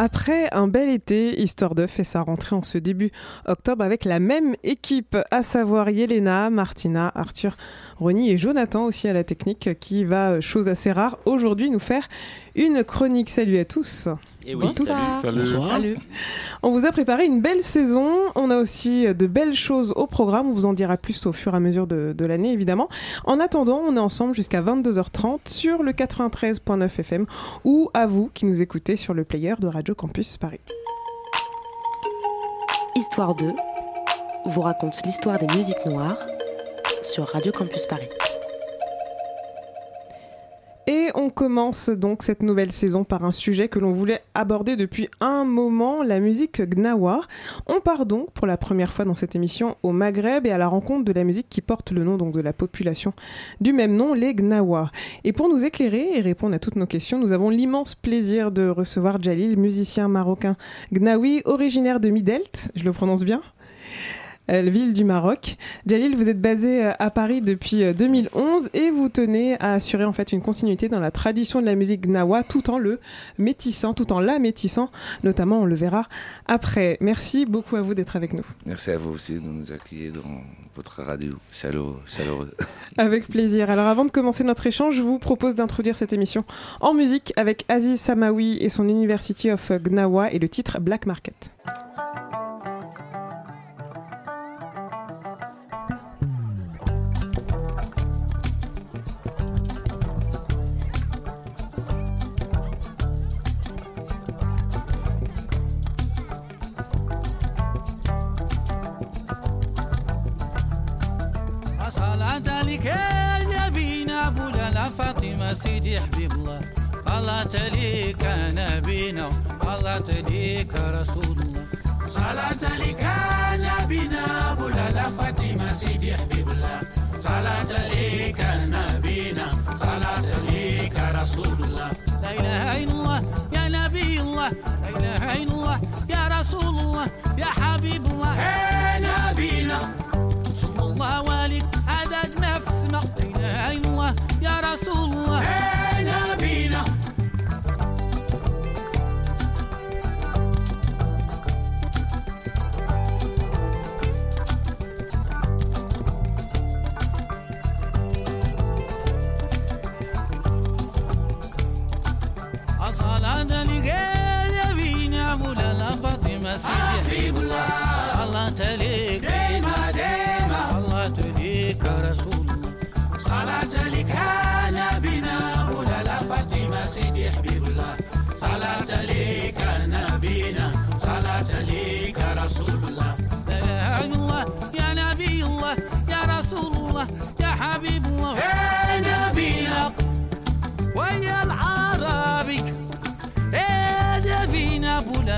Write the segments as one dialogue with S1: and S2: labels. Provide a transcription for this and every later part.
S1: Après un bel été, Histoire de fait sa rentrée en ce début octobre avec la même équipe, à savoir Yelena, Martina, Arthur, Ronnie et Jonathan aussi à la technique qui va, chose assez rare, aujourd'hui nous faire une chronique. Salut à tous.
S2: Et oui,
S1: salut.
S2: Salut.
S1: On vous a préparé une belle saison. On a aussi de belles choses au programme. On vous en dira plus au fur et à mesure de, de l'année, évidemment. En attendant, on est ensemble jusqu'à 22h30 sur le 93.9 FM ou à vous qui nous écoutez sur le player de Radio Campus Paris.
S3: Histoire 2 vous raconte l'histoire des musiques noires sur Radio Campus Paris.
S1: Et on commence donc cette nouvelle saison par un sujet que l'on voulait aborder depuis un moment, la musique gnawa. On part donc pour la première fois dans cette émission au Maghreb et à la rencontre de la musique qui porte le nom donc de la population du même nom, les gnawa. Et pour nous éclairer et répondre à toutes nos questions, nous avons l'immense plaisir de recevoir Jalil, musicien marocain gnawi, originaire de Midelt, je le prononce bien? Ville du Maroc. Jalil, vous êtes basé euh, à Paris depuis euh, 2011 et vous tenez à assurer en fait une continuité dans la tradition de la musique gnawa tout en le métissant, tout en la métissant, notamment on le verra après. Merci beaucoup à vous d'être avec nous.
S4: Merci à vous aussi de nous accueillir dans votre radio chaleureux. chaleureux.
S1: Avec plaisir. Alors avant de commencer notre échange, je vous propose d'introduire cette émission en musique avec Aziz Samawi et son University of Gnawa et le titre Black Market.
S5: صلاة لك يا بينا بولا فاطمة سيدي حبيب الله. الله تليك نبينا الله تليك رسول الله. صلاة لك نبينا بولا فاطمة سيدي حبيب الله. صلاة لك نبينا صلاة لك رسول الله. لا إله إلا الله يا نبي الله لا إله إلا الله يا رسول الله يا حبيب الله. يا نبينا.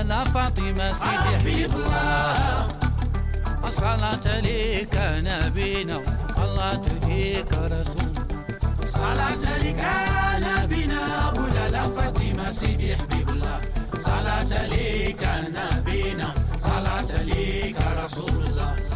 S5: لا فاطمة سيدي حبيب الله الصلاة لك نبينا. الله تليك رسول. صلاة لك نبينا بولا لا فاطمة سيدي حبيب الله صلاة لك نبينا. صلاة لك رسول الله.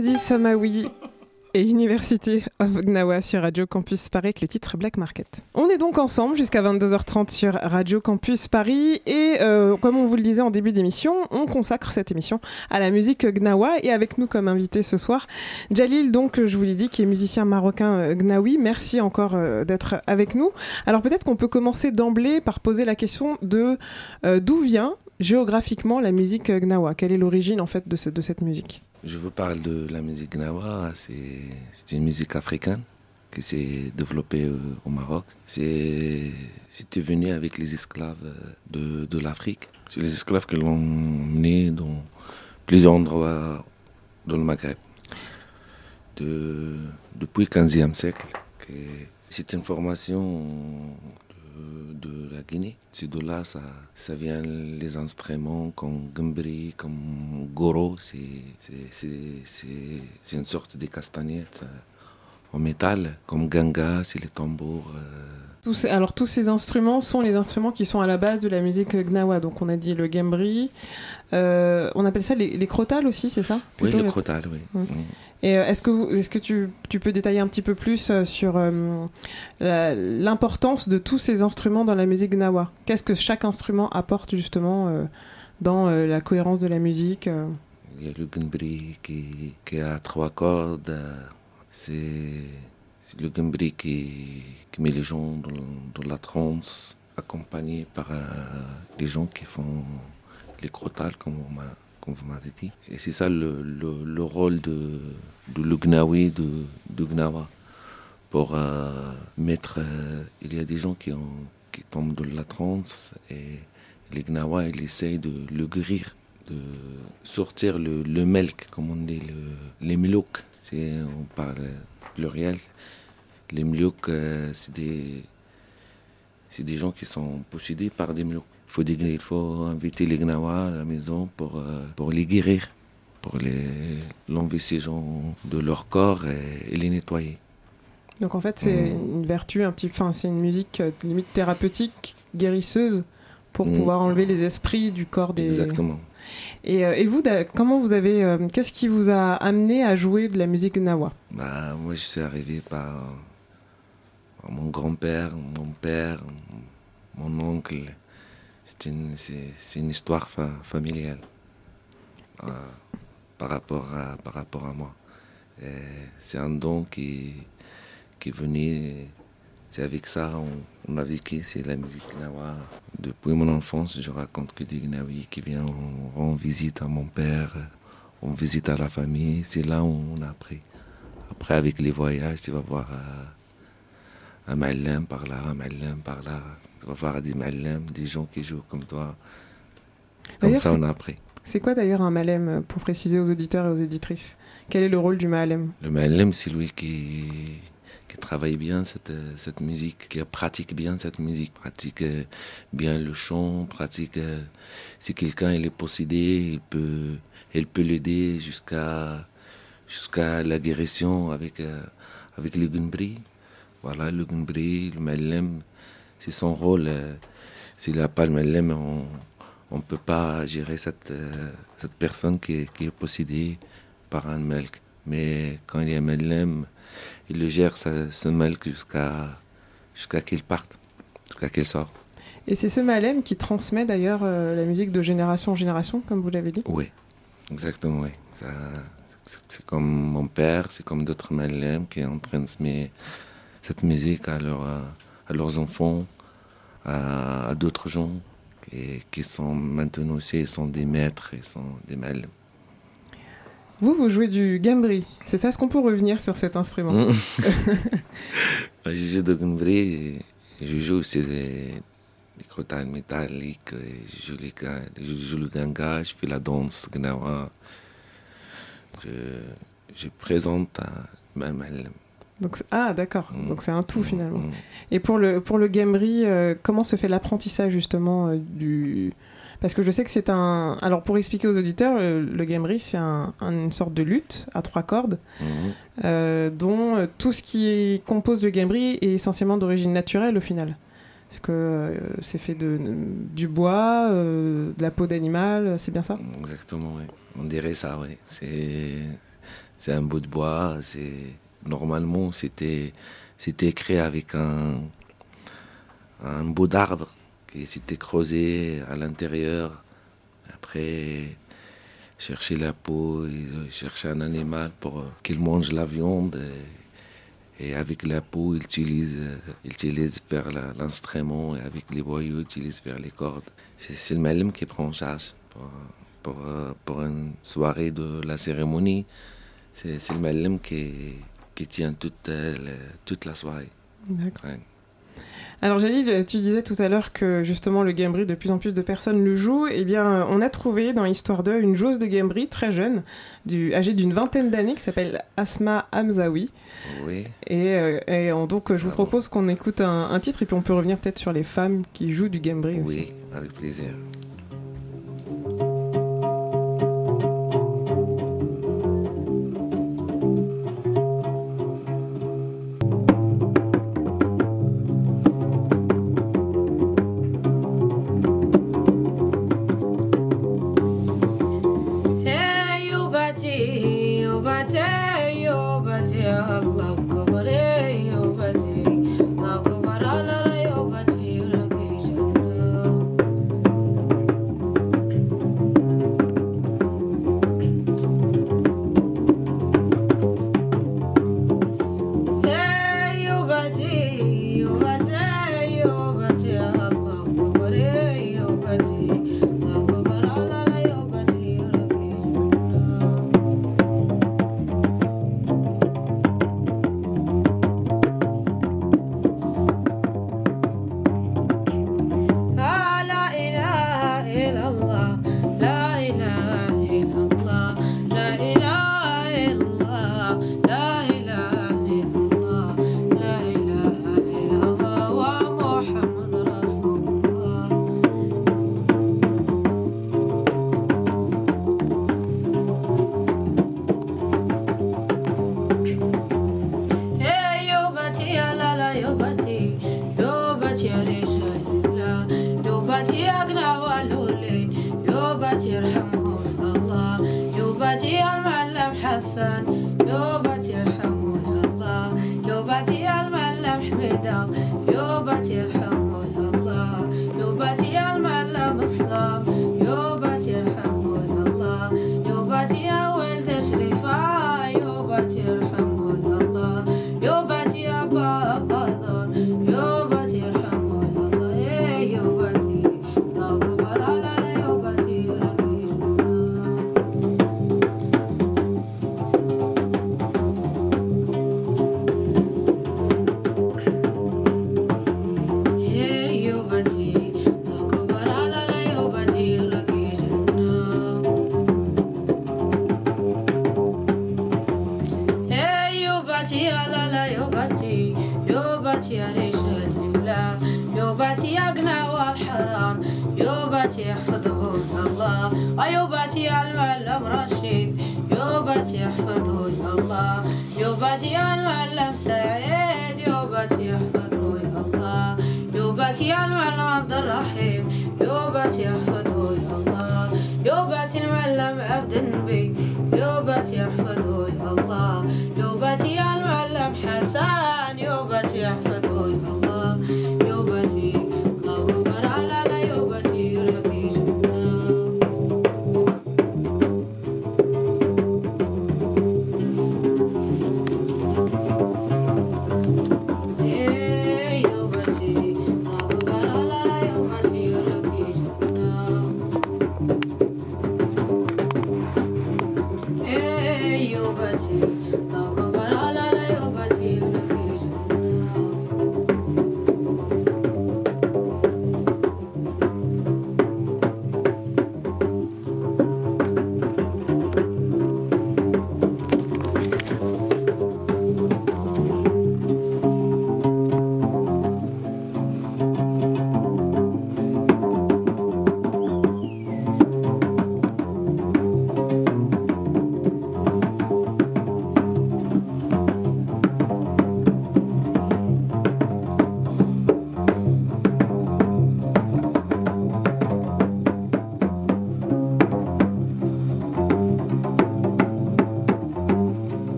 S1: Aziz Samawi et University of Gnawa sur Radio Campus Paris avec le titre Black Market. On est donc ensemble jusqu'à 22h30 sur Radio Campus Paris et euh, comme on vous le disait en début d'émission, on consacre cette émission à la musique Gnawa et avec nous comme invité ce soir, Jalil donc je vous l'ai dit qui est musicien marocain euh, Gnawi. Merci encore euh, d'être avec nous. Alors peut-être qu'on peut commencer d'emblée par poser la question de d'où vient géographiquement la musique Gnawa? Quelle est l'origine en fait de, de cette musique?
S4: Je vous parle de la musique Gnawa. C'est une musique africaine qui s'est développée euh, au Maroc. C'était venu avec les esclaves euh, de, de l'Afrique. C'est les esclaves qui l'ont mené dans plusieurs endroits dans le Maghreb. De, depuis le 15e siècle. C'est une formation de, la Guinée. C'est de là ça, ça vient les instruments comme gambri, comme goro. C'est- une sorte de castagnette en métal, comme ganga, c'est les tambours. euh,
S1: Tous alors tous ces instruments sont les instruments qui sont à la base de la musique gnawa. Donc on a dit le gembri, euh, on appelle ça les, les crotales aussi, c'est ça?
S4: Oui, le
S1: les-
S4: crotal, oui.
S1: Mm.
S4: Mm.
S1: Euh, est-ce que, tu, peux détailler un petit peu plus euh, sur euh, l'importance de tous ces instruments dans la musique gnawa? Qu'est-ce que chaque instrument apporte justement dans la cohérence de la musique
S4: Il y a le gambri qui, a trois cordes. C'est le gambri qui, met les gens dans, la transe, accompagné par les gens qui font les crotales, comme, on m'a- comme vous m'avez dit. Et c'est ça le, le, le rôle de, de le gnawi, de, de gnawa. Pour euh, mettre. euh, il y a des gens qui, ont, qui tombent dans la transe et les gnawa, ils essayent de le guérir de sortir le, le melk, comme on dit, le, les mlouks. C'est, on parle pluriel. Les mlouks, euh, c'est des, des gens qui sont possédés par des mlouks. Il faut, des- il faut inviter les gnawa à la maison pour, euh, pour les guérir, pour les, l'enlever ces gens de leur corps et, et les nettoyer.
S1: Donc en fait c'est
S4: Mm.
S1: une vertu, un petit, enfin c'est une musique euh, limite thérapeutique, guérisseuse, pour
S4: Mm.
S1: pouvoir enlever les esprits du corps des.
S4: Exactement.
S1: Et, euh, et vous, comment vous avez, euh, qu'est-ce qui vous a amené à jouer de la musique gnawa?
S4: Bah, moi, je suis arrivé par, par mon grand-père, mon père, mon oncle. C'est une, une histoire fa- familiale euh, par, rapport à, par rapport à moi. C'est un don qui, qui est venu. C'est avec ça on, a vécu, c'est la musique gnawa. Depuis mon enfance, je raconte que des Gnawi qui viennent on rend visite à mon père, on visite à la famille. C'est là où on a appris. Après, avec les voyages, tu vas voir euh, un malin par là, un malin par là. Tu vas voir des malins, des gens qui jouent comme toi. Comme ça, on a appris.
S1: C'est quoi d'ailleurs un malem, euh, pour préciser aux auditeurs et aux éditrices? Quel est le rôle du malem?
S4: Le malin, c'est lui qui, qui travaille bien cette, cette musique, qui pratique bien cette musique, pratique euh, bien le chant, pratique. euh, si quelqu'un il est possédé, il peut, il peut l'aider jusqu'à jusqu'à la guérison avec, avec le gunbri. Voilà, le gunbri, le malem, c'est son rôle. euh, S'il n'a pas le malem, on ne peut pas gérer cette, euh, cette personne qui est, qui est possédée par un melk. Mais quand il y a un malem, il le gère ce, ce melk jusqu'à jusqu'à qu'il parte, jusqu'à qu'il sorte.
S1: Et c'est ce malem qui transmet d'ailleurs euh, la musique de génération en génération, comme vous l'avez dit?
S4: Oui, exactement, oui. Ça, c'est- C'est comme mon père, c'est comme d'autres malem qui ont transmis cette musique à, leur, euh, à leurs enfants, à, à d'autres gens qui, qui sont maintenant aussi ils sont des maîtres, ils sont des malem.
S1: Vous, vous jouez du gambri, c'est ça Est-ce qu'on peut revenir sur cet instrument
S4: Mm. je joue de Gumbri et je joue aussi des, des crotales métalliques, et je joue, les, ga- je joue le ganga, je fais la danse gnawa. Je, je présente à ma mal.
S1: Donc, Ah d'accord,
S4: Mm.
S1: donc c'est un tout finalement.
S4: Mm.
S1: Et pour le, pour le euh, comment se fait l'apprentissage justement euh, du... Parce que je sais que c'est un... Alors pour expliquer aux auditeurs, le, le gambri c'est un- un- une sorte de lutte à trois cordes euh, dont euh, tout ce qui compose le gambri est essentiellement d'origine naturelle au final. Parce que euh, c'est fait de, du bois, euh, de la peau d'animal, c'est bien ça?
S4: Exactement, oui. On dirait ça, oui. C'est,
S6: c'est un bout de bois. C'est normalement c'était c'était créé avec un un bout d'arbre qui s'était creusé à l'intérieur. Après chercher la peau, chercher un animal pour qu'il mange la viande. Et, avec la peau, il utilise, la- l'instrument et avec les boyaux, il utilise faire les cordes. C'est le malem qui prend en charge pour, pour, pour une soirée de la cérémonie. C'est c'est le malem qui, qui tient toute, euh, le- toute la soirée.
S1: D'accord.
S6: Ouais.
S1: Alors Jalil, tu disais tout à l'heure que justement le Gambri, de plus en plus de personnes le jouent. Eh bien, on a trouvé dans Histoire 2 une joueuse de Gambri très jeune, du, âgée d'une vingtaine d'années, qui s'appelle Asma Hamzaoui.
S6: Oui.
S1: Et, euh, et donc, je vous
S6: Bravo.
S1: propose qu'on écoute un, un titre et puis on peut revenir peut-être sur les femmes qui jouent du Gambri aussi.
S6: Oui, avec plaisir.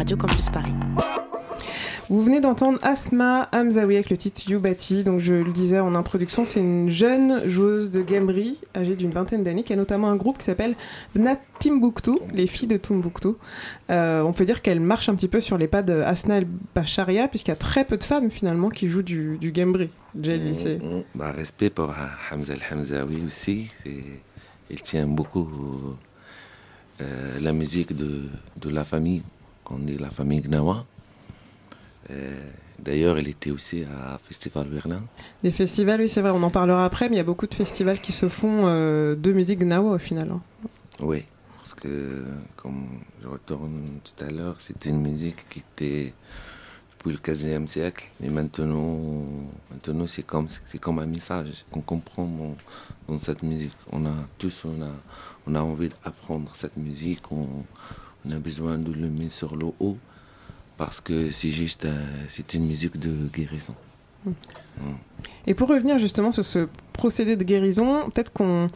S3: Radio Campus Paris.
S1: Vous venez d'entendre Asma Hamzaoui avec le titre Yubati. Donc, je le disais en introduction, c'est une jeune joueuse de gamerie âgée d'une vingtaine d'années qui a notamment un groupe qui s'appelle Bnat Timbuktu, les filles de Timbuktu. Euh, on peut dire qu'elle marche un petit peu sur les pas de Asna El Bacharia, puisqu'il y a très peu de femmes finalement qui jouent du, du gamerie. Jelly, c'est-
S4: Mm, mm. Bah, respect pour euh, Hamza El Hamzaoui aussi. Il tient beaucoup euh, la musique de, de la famille, qu'on dit la famille Gnawa. D'ailleurs, il était aussi à Festival Berlin.
S1: Des festivals, oui, c'est vrai, on en parlera après, mais il y a beaucoup de festivals qui se font euh, de musique gnawa au final. hein.
S4: Oui, parce que, comme je retourne tout à l'heure, c'était une musique qui était depuis le 15e siècle. Mais maintenant, maintenant c'est comme, comme un message qu'on comprend dans, dans cette musique. On a tous, on a, on a envie d'apprendre cette musique. On, on a besoin de le mettre sur le haut parce que c'est juste, euh, c'est une musique de guérison.
S1: Et pour revenir justement sur ce procédé de guérison, peut-être qu'on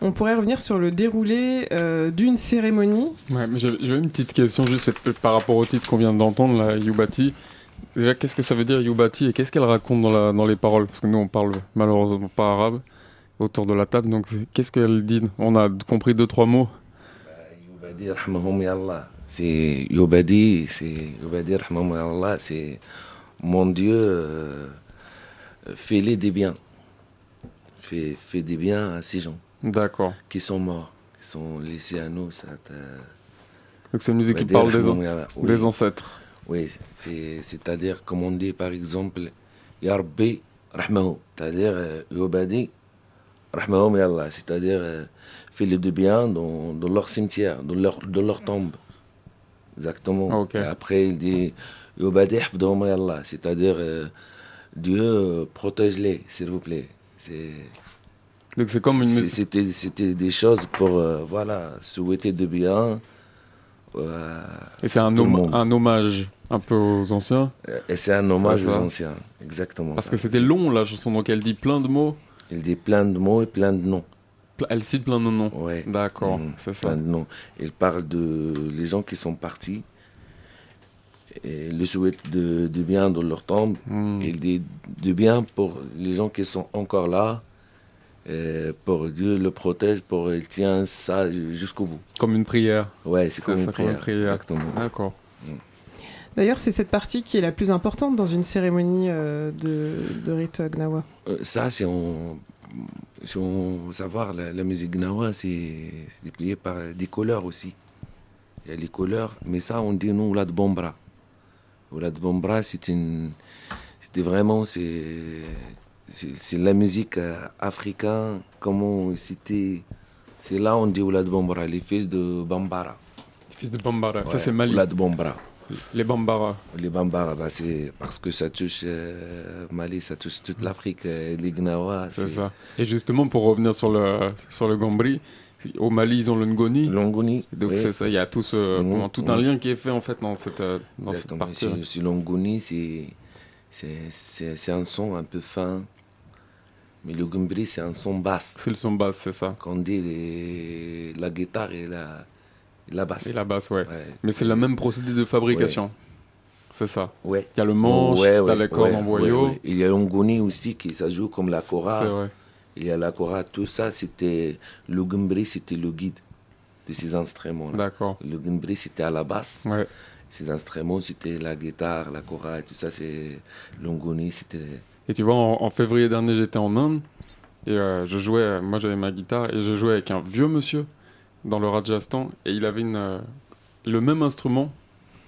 S1: on pourrait revenir sur le déroulé euh, d'une cérémonie.
S7: Ouais, mais j'avais une petite question juste par rapport au titre qu'on vient d'entendre, la Yubati. Déjà, qu'est-ce que ça veut dire Yubati et qu'est-ce qu'elle raconte dans, la, dans les paroles? Parce que nous, on parle malheureusement pas arabe autour de la table, donc qu'est-ce qu'elle dit? On a compris deux, trois mots.
S4: Yubadi rahmahum ya Allah. C'est Yubadi, c'est Yubadi rahmahum ya Allah, c'est mon Dieu, euh, fais-les des biens. Fais, fais des biens à ces gens
S7: D'accord.
S4: qui sont morts, qui sont laissés à nous. Ça
S7: Donc c'est une musique qui parle des, an-.
S4: Oui.
S7: des ancêtres.
S4: Oui, c'est- c'est-à-dire, comme on dit par exemple, Ya Rabbi Rahmahu, c'est-à-dire euh, Yubadi Rahmahum ya Allah, c'est-à-dire fais-les de bien dans, dans leur cimetière, dans leur, dans leur tombe. Exactement.
S7: Ok.
S4: Et après, il dit c'est-à-dire euh, Dieu euh, protège-les, s'il vous plaît. C'est.
S7: Donc c'est comme une.
S4: C'était c'était des choses pour euh, voilà, souhaiter de bien. euh,
S7: Et c'est un,
S4: monde.
S7: un hommage un peu aux anciens.
S4: Et c'est un hommage aux anciens, exactement.
S7: Parce
S4: ça.
S7: que c'était long la chanson, donc elle dit plein de mots.
S4: Il dit plein de mots et plein de noms.
S7: Elle cite plein de noms.
S4: Ouais.
S7: D'accord,
S4: Mm,
S7: c'est ça.
S4: Plein de noms. Il parle de les gens qui sont partis. Et le souhaite de, de bien dans leur tombe.
S7: Mm.
S4: Il dit de bien pour les gens qui sont encore là. Et pour Dieu le protège, pour il tient ça jusqu'au bout.
S7: Comme une prière.
S4: Ouais, c'est comme, une
S7: comme
S4: prière.
S7: une prière.
S4: Exactement.
S7: D'accord.
S1: D'ailleurs, c'est cette partie qui est la plus importante dans une cérémonie euh, de, de rite gnawa.
S4: Euh, ça, c'est on, si on veut savoir, la, la musique gnawa, c'est déplié par des couleurs aussi. Il y a les couleurs, mais ça, on dit nous, Oulad Bombra. Oulad Bombra, c'est une. C'était vraiment. C'est la musique euh, africaine, comment c'était. C'est là on dit Oulad Bombra, les fils de Bambara.
S7: Fils de Bambara. ça c'est Mali.
S4: Oulad.
S7: Les Bambara.
S4: Les Bambara, bah, c'est parce que ça touche euh, Mali, ça touche toute l'Afrique. euh, les Gnawa,
S7: C'est ça. Et justement, pour revenir sur le, sur le Gambri, au Mali, ils ont le Ngoni.
S4: Longoni.
S7: Donc
S4: oui.
S7: c'est ça, il y a tout, ce, comment- tout un lien qui est fait en fait dans cette, euh, dans cette partie.
S4: Longoni, c'est- c'est un son un peu fin. Mais le Gumbri, c'est un son basse.
S7: C'est le son basse, c'est ça.
S4: Qu'on dit les- la guitare et la, la basse.
S7: Et la basse, ouais.
S4: Ouais.
S7: Mais c'est le même procédé de fabrication. C'est ça.
S4: Ouais.
S7: Il y a le manche,
S4: Ouais, ouais,
S7: les cordes en boyau.
S4: Il y a Longoni aussi qui ça joue comme la
S7: vrai.
S4: Il y a la kora, tout ça, c'était. Le Gumbri, c'était le guide de ces instruments.
S7: D'accord.
S4: Le Gumbri, c'était à la basse. Ces instruments, c'était la guitare, la kora et tout ça. C'est Longoni, c'était.
S7: Et tu vois, en, en février dernier, j'étais en Inde et euh, je jouais, moi j'avais ma guitare et je jouais avec un vieux monsieur dans le Rajasthan et il avait une, euh, le même instrument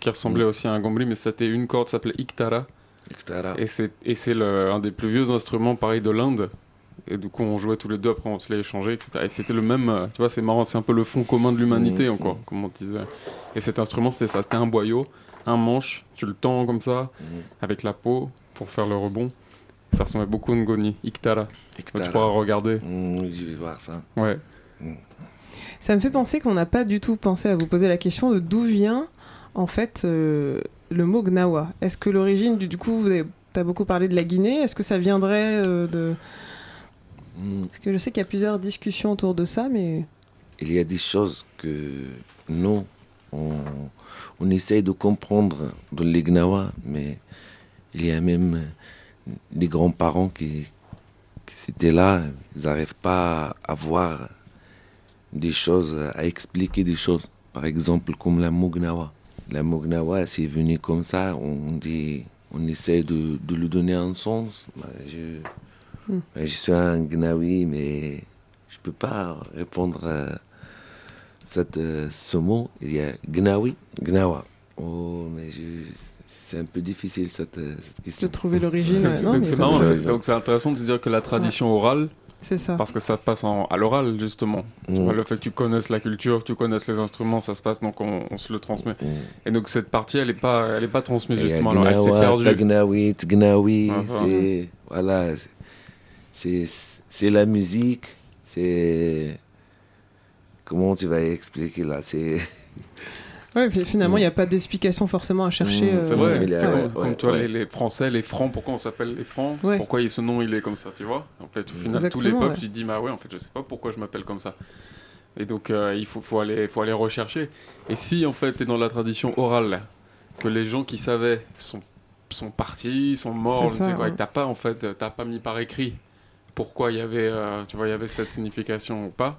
S7: qui ressemblait
S4: Mm.
S7: aussi à un gambri, mais c'était une corde, s'appelait Iktara.
S4: Iktara.
S7: Et c'est un des plus vieux instruments pareil de l'Inde. Et du coup, on jouait tous les deux, après on se les échangeait, etc. Et c'était le même, euh, tu vois, c'est marrant, c'est un peu le fond commun de l'humanité
S4: Mhm.
S7: encore, comme on disait. Et cet instrument, c'était ça, c'était un boyau, un manche, tu le tends comme ça, avec la peau, pour faire le rebond. Ça ressemblait beaucoup à Ngoni, Iktara. Donc,
S4: Iktara.
S7: tu pourras regarder.
S4: Mm, je vais voir ça.
S7: Ouais.
S1: Ça me fait penser qu'on n'a pas du tout pensé à vous poser la question de d'où vient en fait euh, le mot gnawa. Est-ce que l'origine du, du coup, tu as beaucoup parlé de la Guinée, est-ce que ça viendrait euh, de...
S4: Mm.
S1: Parce que je sais qu'il y a plusieurs discussions autour de ça, mais...
S4: Il y a des choses que nous, on essaye de comprendre dans les Gnawa, mais il y a même des grands-parents qui, qui étaient là, ils n'arrivent pas à voir des choses, à expliquer des choses. Par exemple, comme la Mugnawa. La Mugnawa, c'est venu comme ça, on dit, on essaie de, de lui donner un sens. Bah, Je, bah, je suis un Gnawi, mais je peux pas répondre à cette, euh, ce mot. Il y a Gnawi, Gnawa. Oh, mais je- c'est un peu difficile cette, cette
S1: De
S4: question.
S1: trouver l'origine.
S7: Donc marrant, c'est- donc c'est intéressant de se dire que la tradition orale,
S1: C'est ça.
S7: parce que ça passe en, à l'oral justement. Tu
S4: Mm.
S7: vois, le fait que tu connaisses la culture, que tu connaisses les instruments, ça se passe donc on, on se le transmet.
S4: Mm.
S7: Et donc cette partie, elle est pas, elle est pas transmise justement. Alors, elle s'est perdue.
S4: Tagnawi, Tgnawi,
S7: Ah, voilà.
S4: c'est voilà, c'est- c'est c'est la musique, c'est comment tu vas expliquer là, c'est
S1: Ouais, finalement, il n'y a pas d'explication forcément à chercher.
S4: Mm,
S7: C'est
S1: euh,
S7: vrai, c'est
S4: ouais,
S7: comme,
S4: ouais,
S7: comme tu vois,
S4: ouais.
S7: les, les Français, les Francs, pourquoi on s'appelle les Francs?
S1: Ouais.
S7: Pourquoi il- ce nom il est comme ça, tu vois? En fait, au final, tous les peuples,
S1: ouais.
S7: tu te dis, bah ouais, en fait, je sais pas pourquoi je m'appelle comme ça. Et donc, euh, il faut, faut, aller, faut aller rechercher. Et si, en fait, tu es dans la tradition orale, que les gens qui savaient sont, sont partis, sont morts, je ne sais
S1: ça,
S7: quoi, et t'as pas, en fait, t'as pas mis par écrit pourquoi il y avait, euh, tu vois, il y avait cette signification ou pas.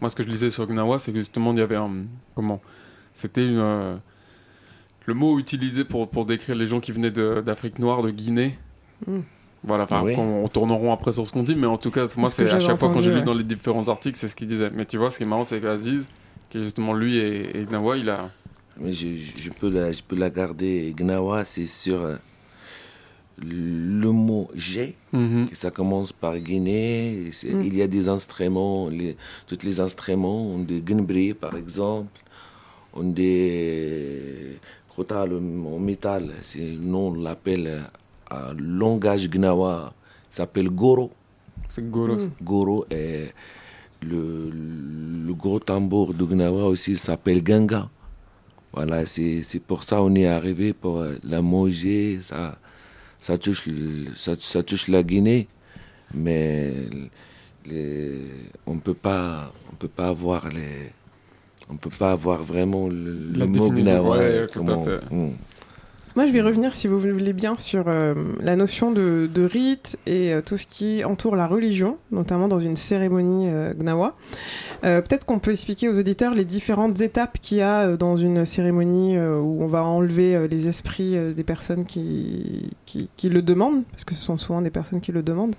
S7: Moi, ce que je lisais sur Gnawa, c'est que justement, il y avait un. Comment C'était une. euh, le mot utilisé pour, pour décrire les gens qui venaient de- d'Afrique noire, de Guinée.
S1: Mm.
S7: Voilà, enfin,
S4: Oui.
S7: on, on tourneront après sur ce qu'on dit, mais en tout cas, moi, c'est à chaque fois quand
S1: entendu,
S7: j'ai lu
S1: ouais.
S7: dans les différents articles, c'est ce qu'il disait. Mais tu vois, ce qui est marrant, c'est qu'Aziz, qui est justement lui et, et Gnawa, il a.
S4: mais je, je- je peux la je peux la garder Gnawa, c'est sur euh, le mot j'ai
S7: Mhm.
S4: ça commence par Guinée, et c'est-
S1: Mm.
S4: il y a des instruments, les, tous les instruments, on des gunbri par exemple, on des crotal en métal, c'est nous on l'appelle euh, en langage gnawa, s'appelle goro.
S7: C'est Goro. ça.
S4: Goro est le, le gros tambour de Gnawa aussi s'appelle Ganga. Voilà, c'est pour ça on est arrivé pour la manger, ça, ça, touche, ça, ça touche la Guinée, mais les, on peut pas on peut pas avoir les on peut pas avoir vraiment le, le mot
S7: ouais, tout à
S4: comment-
S7: fait.
S4: Hmm.
S1: Moi, je vais revenir, si vous voulez bien, sur euh, la notion de, de rite et euh, tout ce qui entoure la religion, notamment dans une cérémonie euh, gnawa. Euh, Peut-être qu'on peut expliquer aux auditeurs les différentes étapes qu'il y a euh, dans une cérémonie euh, où on va enlever euh, les esprits euh, des personnes qui, qui, qui le demandent, parce que ce sont souvent des personnes qui le demandent.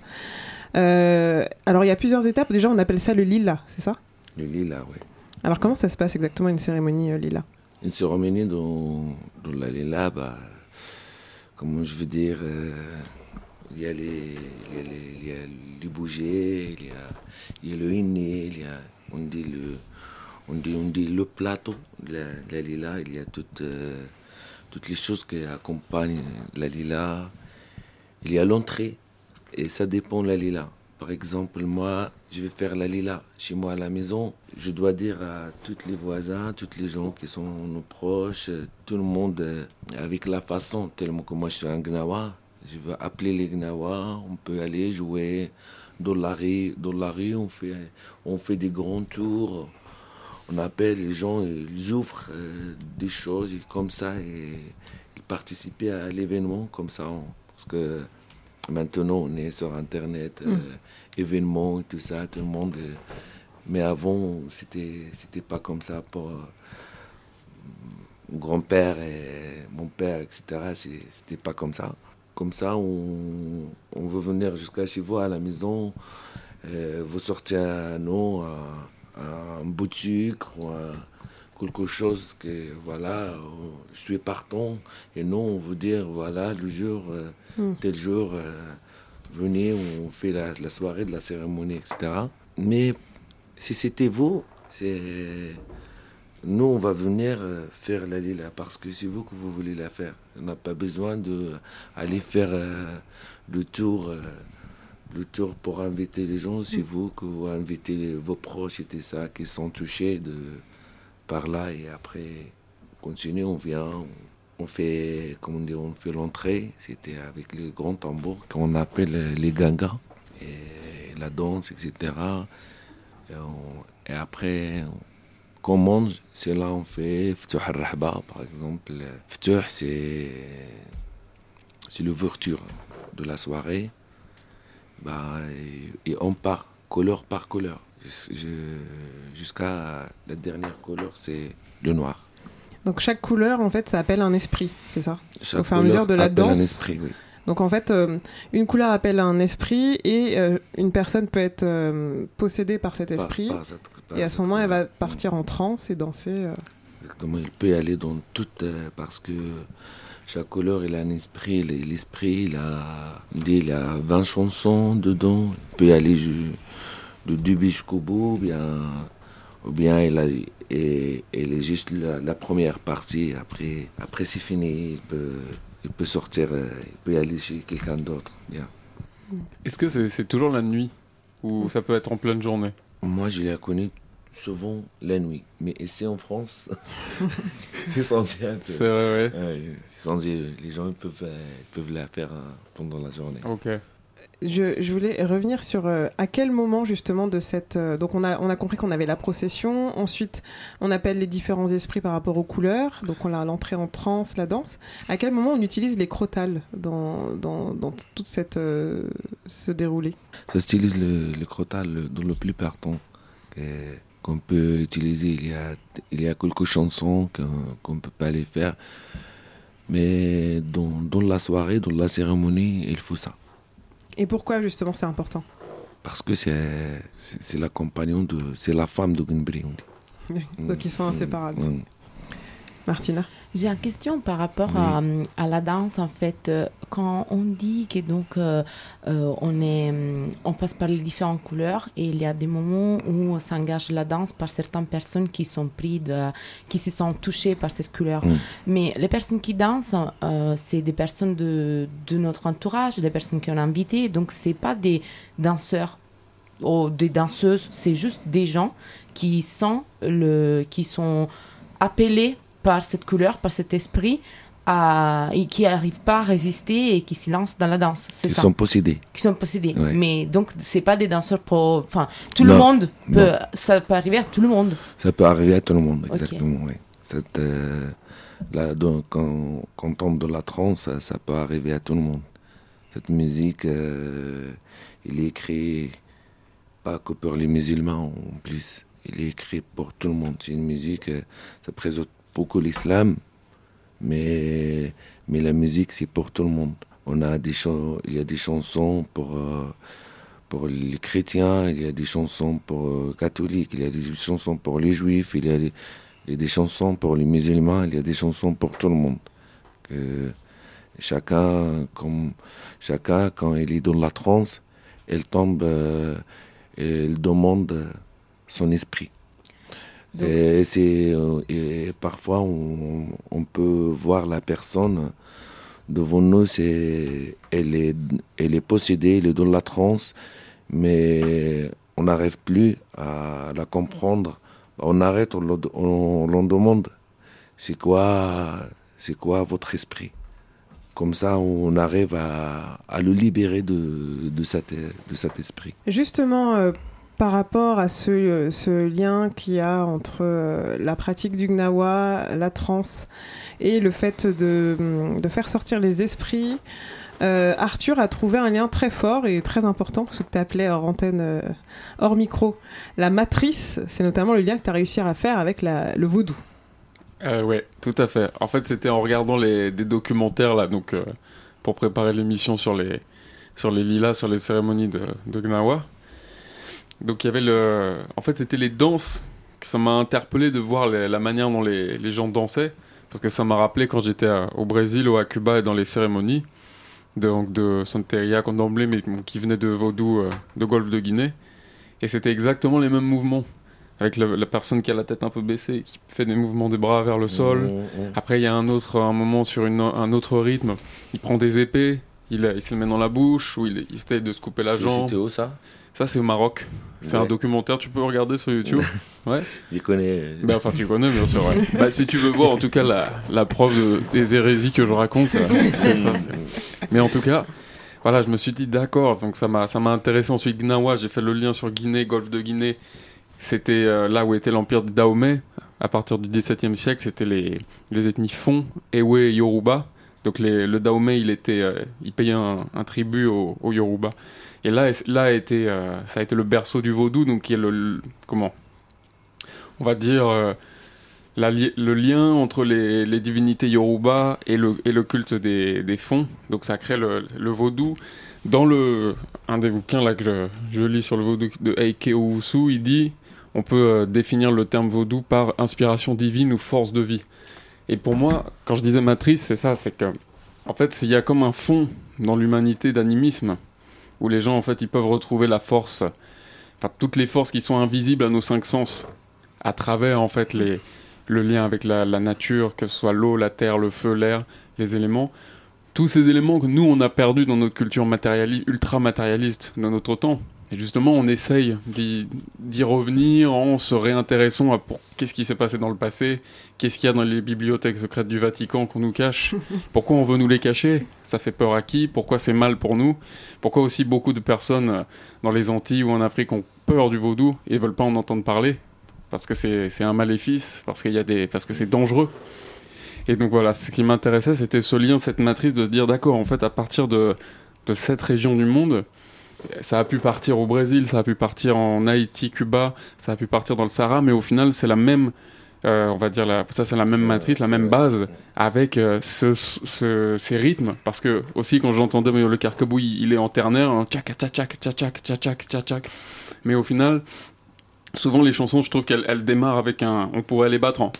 S1: Euh, alors, il y a plusieurs étapes. Déjà, on appelle ça le lila, c'est ça?
S4: Le lilas, oui.
S1: Alors, comment ça se passe exactement une cérémonie euh, lila?
S4: Une cérémonie dans, dans la Lila, bah, comment je veux dire, euh, il y a les, il y a les, il y a les bougies, il y a, il y a le inné, il y a, on dit le, on dit, on dit le plateau de la, de la Lila, il y a toutes, euh, toutes les choses qui accompagnent la Lila. Il y a l'entrée, et ça dépend de la Lila. Par exemple, moi, je vais faire la lila chez moi à la maison. Je dois dire à tous les voisins, tous les gens qui sont nos proches, tout le monde, euh, avec la façon, tellement que moi je suis un Gnawa, je veux appeler les Gnawa, on peut aller jouer dans la rue, dans la rue on, fait, on fait des grands tours, on appelle les gens, ils ouvrent euh, des choses comme ça et ils participent à l'événement comme ça. on- parce que maintenant on est sur Internet, euh, événements et tout ça, tout le monde. euh, mais avant, c'était c'était pas comme ça pour euh, mon grand-père et mon père, etc. C'était pas comme ça. Comme ça, on, on veut venir jusqu'à chez vous à la maison, euh, vous sortez un nom, un, un bout de sucre ou un- quelque chose que, voilà, euh, je suis partant. Et nous, on veut dire, voilà, le jour, euh, tel jour, euh, venez, on fait la, la soirée de la cérémonie, etc. Mais si c'était vous, c'est nous, on va venir euh, faire la lila parce que c'est vous que vous voulez la faire. On n'a pas besoin d'aller faire euh, le tour. euh, le tour pour inviter les gens, c'est vous que vous invitez vos proches et ça qui sont touchés de par là et après on continue, on vient, on, on fait, on fait l'entrée, c'était avec les grands tambours qu'on appelle les gangas, et la danse, etc. Et, après, quand on mange, c'est là on fait Ftuh al-Rahba, par exemple. Ftuh, c'est, c'est l'ouverture de la soirée. Bah, et on part, couleur par couleur, jusqu'à la dernière couleur, c'est le noir.
S1: Donc chaque couleur, en fait, ça appelle un esprit, c'est ça?
S4: Chaque
S1: Au fur et à mesure de la
S4: appelle un
S1: danse.
S4: esprit, oui.
S1: Donc en fait, euh, une couleur appelle un esprit et euh, une personne peut être euh, possédée par cet esprit.
S4: par cette- par
S1: et à ce moment, elle va partir en transe et danser.
S4: Exactement, il peut y aller dans toutes, euh, parce que chaque couleur, il a un esprit. L'esprit, il a, il a 20 chansons dedans. Il peut y aller ju- de début jusqu'au bout, ou bien il, a, et, il est juste la, la première partie. Après, après c'est fini. Il peut, il peut sortir, euh, il peut aller chez quelqu'un d'autre.
S7: Est-ce que c'est toujours la nuit ou ça peut être en pleine journée?
S4: Moi, je l'ai connu souvent la nuit. Mais ici en France, j'ai senti un peu.
S7: C'est vrai, ouais.
S4: Ouais, sans dire, les gens ils peuvent, euh, ils peuvent la faire euh, pendant la journée.
S7: Ok.
S1: Je, voulais revenir sur euh, à quel moment justement de cette... euh, donc on a, on a compris qu'on avait la procession, ensuite on appelle les différents esprits par rapport aux couleurs, donc on a l'entrée en transe, la danse. À quel moment on utilise les crotales dans, dans, dans toute cette... euh, ce déroulé?
S4: Ça stylise le, crotal dans le plus partant qu'on peut utiliser. Il y a, il y a quelques chansons qu'on qu'on ne peut pas les faire. Mais dans, dans la soirée, dans la cérémonie, il faut ça.
S1: Et pourquoi justement c'est important
S4: Parce que c'est la compagnon de. C'est la femme de Gunbri, on dit.
S1: Donc ils sont inséparables. Martina
S8: J'ai une question par rapport
S4: Oui.
S8: à, à la danse en fait. Quand on dit que donc euh, euh, on est, on passe par les différentes couleurs et il y a des moments où on s'engage la danse par certaines personnes qui sont prises, de, qui se sont touchées par cette couleur. Mais les personnes qui dansent, euh, c'est des personnes de, de notre entourage, des personnes qu'on a invitées. Donc c'est pas des danseurs ou des danseuses, c'est juste des gens qui sont le, qui sont appelés par cette couleur, par cet esprit, à, et qui n'arrivent pas à résister et qui se lancent dans la danse. C'est
S4: Ils
S8: ça.
S4: sont possédés.
S8: Qui sont possédés.
S4: Ouais.
S8: Mais donc, c'est pas des danseurs pro. Enfin, tout le monde peut.
S4: non.
S8: Ça peut arriver à tout le monde.
S4: Ça peut arriver à tout le monde, exactement. oui. Cette, euh, là, donc, quand, quand on tombe dans la transe, ça, ça peut arriver à tout le monde. Cette musique, euh, il est écrit pas que pour les musulmans en plus. Il est écrit pour tout le monde. C'est une musique, euh, ça présente beaucoup l'islam, mais, mais la musique, c'est pour tout le monde. On a des il y a des chansons pour, euh, pour les chrétiens, il y a des chansons pour euh, catholiques, il y a des chansons pour les juifs, il y a des, des chansons pour les musulmans, il y a des chansons pour tout le monde. Que chacun, comme, chacun, quand il est dans la transe, il tombe, euh, il demande son esprit.
S8: Donc-
S4: Et, c'est, euh, et parfois, on, on peut voir la personne devant nous, c'est, elle, est, elle est possédée, elle est dans la transe, mais on n'arrive plus à la comprendre. On arrête, on, le- on, l'en demande, c'est quoi, c'est quoi votre esprit? Comme ça, on arrive à, à le libérer de, de, cet, de cet esprit.
S1: Justement, euh, par rapport à ce, euh, ce lien qu'il y a entre euh, la pratique du gnawa, la transe et le fait de, de faire sortir les esprits, euh, Arthur a trouvé un lien très fort et très important, ce que tu appelais hors antenne, hors micro. La matrice, c'est notamment le lien que tu as réussi à faire avec le vaudou.
S7: Ouais, tout à fait. En fait, c'était en regardant des documentaires là, donc pour préparer l'émission sur les sur les lilas, sur les cérémonies de Gnawa. Donc il y avait le, en fait, c'était les danses. que Ça m'a interpellé de voir les- la manière dont les, les gens dansaient, parce que ça m'a rappelé quand j'étais au Brésil ou à Cuba et dans les cérémonies de, donc de Santeria, Candomblé, mais qui venaient de Vaudou, euh, de Golfe de Guinée. Et c'était exactement les mêmes mouvements, avec le- la personne qui a la tête un peu baissée, qui fait des mouvements des bras vers le sol.
S4: Mmh,
S7: Après, il y a un autre un moment sur une- un autre rythme. Il prend des épées, il, il se les met dans la bouche, ou il, il essaye de se couper la jambe.
S4: C'était où ça?
S7: Ça, c'est au Maroc. C'est un documentaire, tu peux regarder sur YouTube. ouais.
S4: Je connais.
S7: Ben, enfin, tu connais, bien sûr. ouais. Bah, si tu veux voir, en tout cas, la, la preuve de- des hérésies que je raconte, euh, c'est ça. c'est- Mais en tout cas, voilà, je me suis dit d'accord. Donc, ça m'a ça m'a intéressé. Ensuite, Gnawa, j'ai fait le lien sur Guinée, Golfe de Guinée. c'était euh, là où était l'empire de Dahomey. À partir du XVIIe siècle, c'était les, les ethnies Fon, Ewe et Yoruba. Donc les- le Dahomey, il, était, euh, il payait un, un tribut aux au Yoruba. Et là, là euh, ça a été le berceau du vaudou, donc qui est le, le- comment? On va dire euh, le lien entre les, divinités Yoruba et le, culte des, fonds. Donc ça crée le, le vaudou. Dans le, un des bouquins là que je, lis sur le vaudou de Eike Owusu, il dit on peut euh, définir le terme vaudou par inspiration divine ou force de vie. Et pour moi, quand je disais matrice, c'est ça, c'est que en fait, il y a comme un fond dans l'humanité d'animisme où les gens en fait ils peuvent retrouver la force, enfin toutes les forces qui sont invisibles à nos cinq sens à travers en fait le lien avec la, la nature, que ce soit l'eau, la terre, le feu, l'air, les éléments. Tous ces éléments que nous on a perdus dans notre culture matérialiste, ultra matérialiste de notre temps. Et justement, on essaye d'y revenir en se réintéressant à qu'est-ce qui s'est passé dans le passé, qu'est-ce qu'il y a dans les bibliothèques secrètes du Vatican qu'on nous cache, pourquoi on veut nous les cacher, ça fait peur à qui, pourquoi c'est mal pour nous, pourquoi aussi beaucoup de personnes euh, dans les Antilles ou en Afrique ont peur du vaudou et veulent pas en entendre parler, parce que c'est c'est un maléfice, parce, qu'il y a des, parce que c'est dangereux. Et donc voilà, ce qui m'intéressait, c'était ce lien, cette matrice de se dire, d'accord, en fait, à partir de, de cette région du monde, ça a pu partir au Brésil, ça a pu partir en Haïti, Cuba, ça a pu partir dans le Sahara, mais au final, c'est la même, euh, on va dire, ça c'est la même matrice, la même base, avec euh, ces rythmes, parce que aussi quand j'entendais le carcabouille, il est en ternaire, hein, tchac, tchac, tchac, tchac, tchac, tchac, tchac, mais au final, souvent les chansons, je trouve qu'elles démarrent avec un, on pourrait les battre en...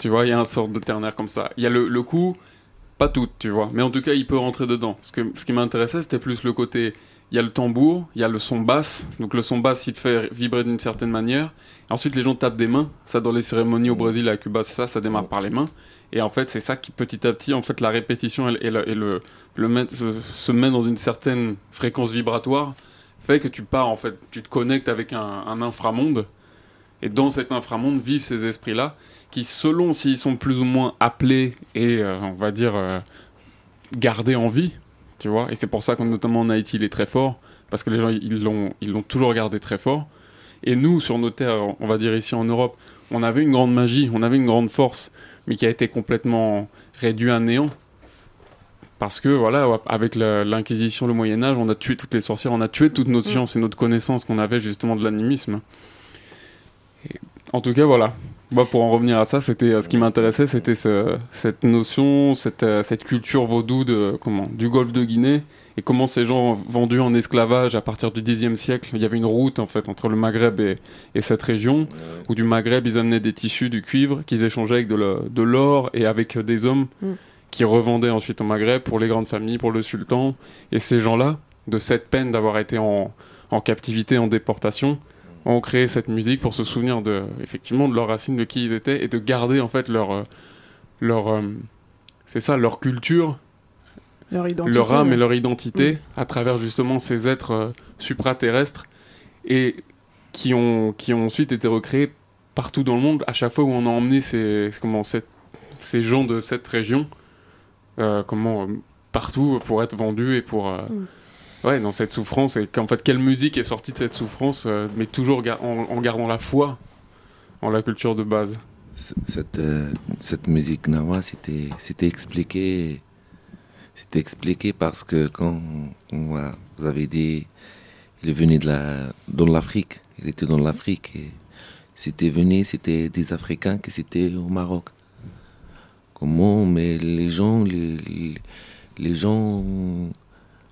S7: Tu vois, il y a un sorte de ternaire comme ça. Il y a le, le coup pas toutes, tu vois, mais en tout cas, il peut rentrer dedans. Ce, que, ce qui m'intéressait, c'était plus le côté. Il y a le tambour, il y a le son basse. Donc le son basse, il te fait vibrer d'une certaine manière. Ensuite, les gens tapent des mains. Ça, dans les cérémonies au Brésil à Cuba, c'est ça, ça démarre par les mains. Et en fait, c'est ça qui, petit à petit, en fait, la répétition et, le, le, se, met dans une certaine fréquence vibratoire fait que tu pars, en fait, tu te connectes avec un inframonde. Et dans cet inframonde vivent ces esprits-là qui, selon s'ils sont plus ou moins appelés et, euh, on va dire, euh, gardés en vie, tu vois. Et c'est pour ça que, notamment en Haïti, il est très fort, parce que les gens, ils l'ont, ils l'ont toujours gardé très fort. Et nous, sur nos terres, on va dire ici en Europe, on avait une grande magie, on avait une grande force, mais qui a été complètement réduite à néant. Parce que, voilà, avec l'Inquisition, le Moyen-Âge, on a tué toutes les sorcières, on a tué toute notre science et notre connaissance qu'on avait justement de l'animisme. En tout cas, voilà. Moi, pour en revenir à ça, c'était euh, ce qui m'intéressait, c'était ce- cette notion, cette, euh, cette culture vaudou de comment du Golfe de Guinée et comment ces gens vendus en esclavage à partir du Xe siècle, il y avait une route en fait entre le Maghreb et, et cette région où du Maghreb ils amenaient des tissus, du cuivre qu'ils échangeaient avec de l'or et avec euh, des hommes
S1: Mm.
S7: qui revendaient ensuite au Maghreb pour les grandes familles, pour le sultan. Et ces gens-là, de cette peine d'avoir été en, en captivité, en déportation, ont créé cette musique pour se souvenir de, effectivement, de leurs racines, de qui ils étaient, et de garder en fait leur, euh, leur, euh, c'est ça, leur culture,
S1: Leur identité.
S7: leur âme
S1: ouais.
S7: et leur identité à travers justement ces êtres euh, supraterrestres et qui ont, qui ont ensuite été recréés partout dans le monde à chaque fois où on a emmené ces, comment, cette- ces gens de cette région euh, comment, partout pour être vendus et pour... euh,
S1: Mm.
S7: Ouais, dans cette souffrance, et qu'en fait, quelle musique est sortie de cette souffrance, euh, mais toujours en, en gardant la foi en la culture de base.
S4: Cette, euh, cette musique Nawa, c'était expliqué. C'était expliqué parce que quand vous avez dit, il est venu de la, dans l'Afrique, il était dans l'Afrique et c'était venu, c'était des Africains qui étaient au Maroc. Comment, mais les gens, les, les gens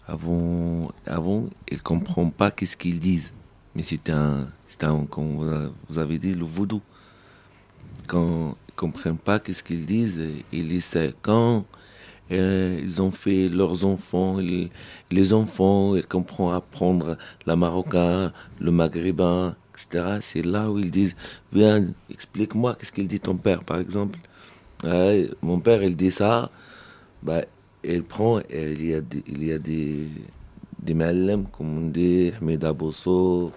S4: avant, avant, ils comprennent pas qu'est-ce qu'ils disent. Mais c'était un, un, comme vous avez dit, le vaudou quand ils comprennent pas qu'est-ce qu'ils disent, ils essaient quand ils ont fait leurs enfants, les, enfants, ils comprennent apprendre la marocain, le maghrébin, etc. C'est là où ils disent, viens, explique-moi qu'est-ce qu'il dit ton père, par exemple. Mon père, il dit ça, bah, il prend, il y a des, il y a des, des comme on dit, Ahmed Abosso,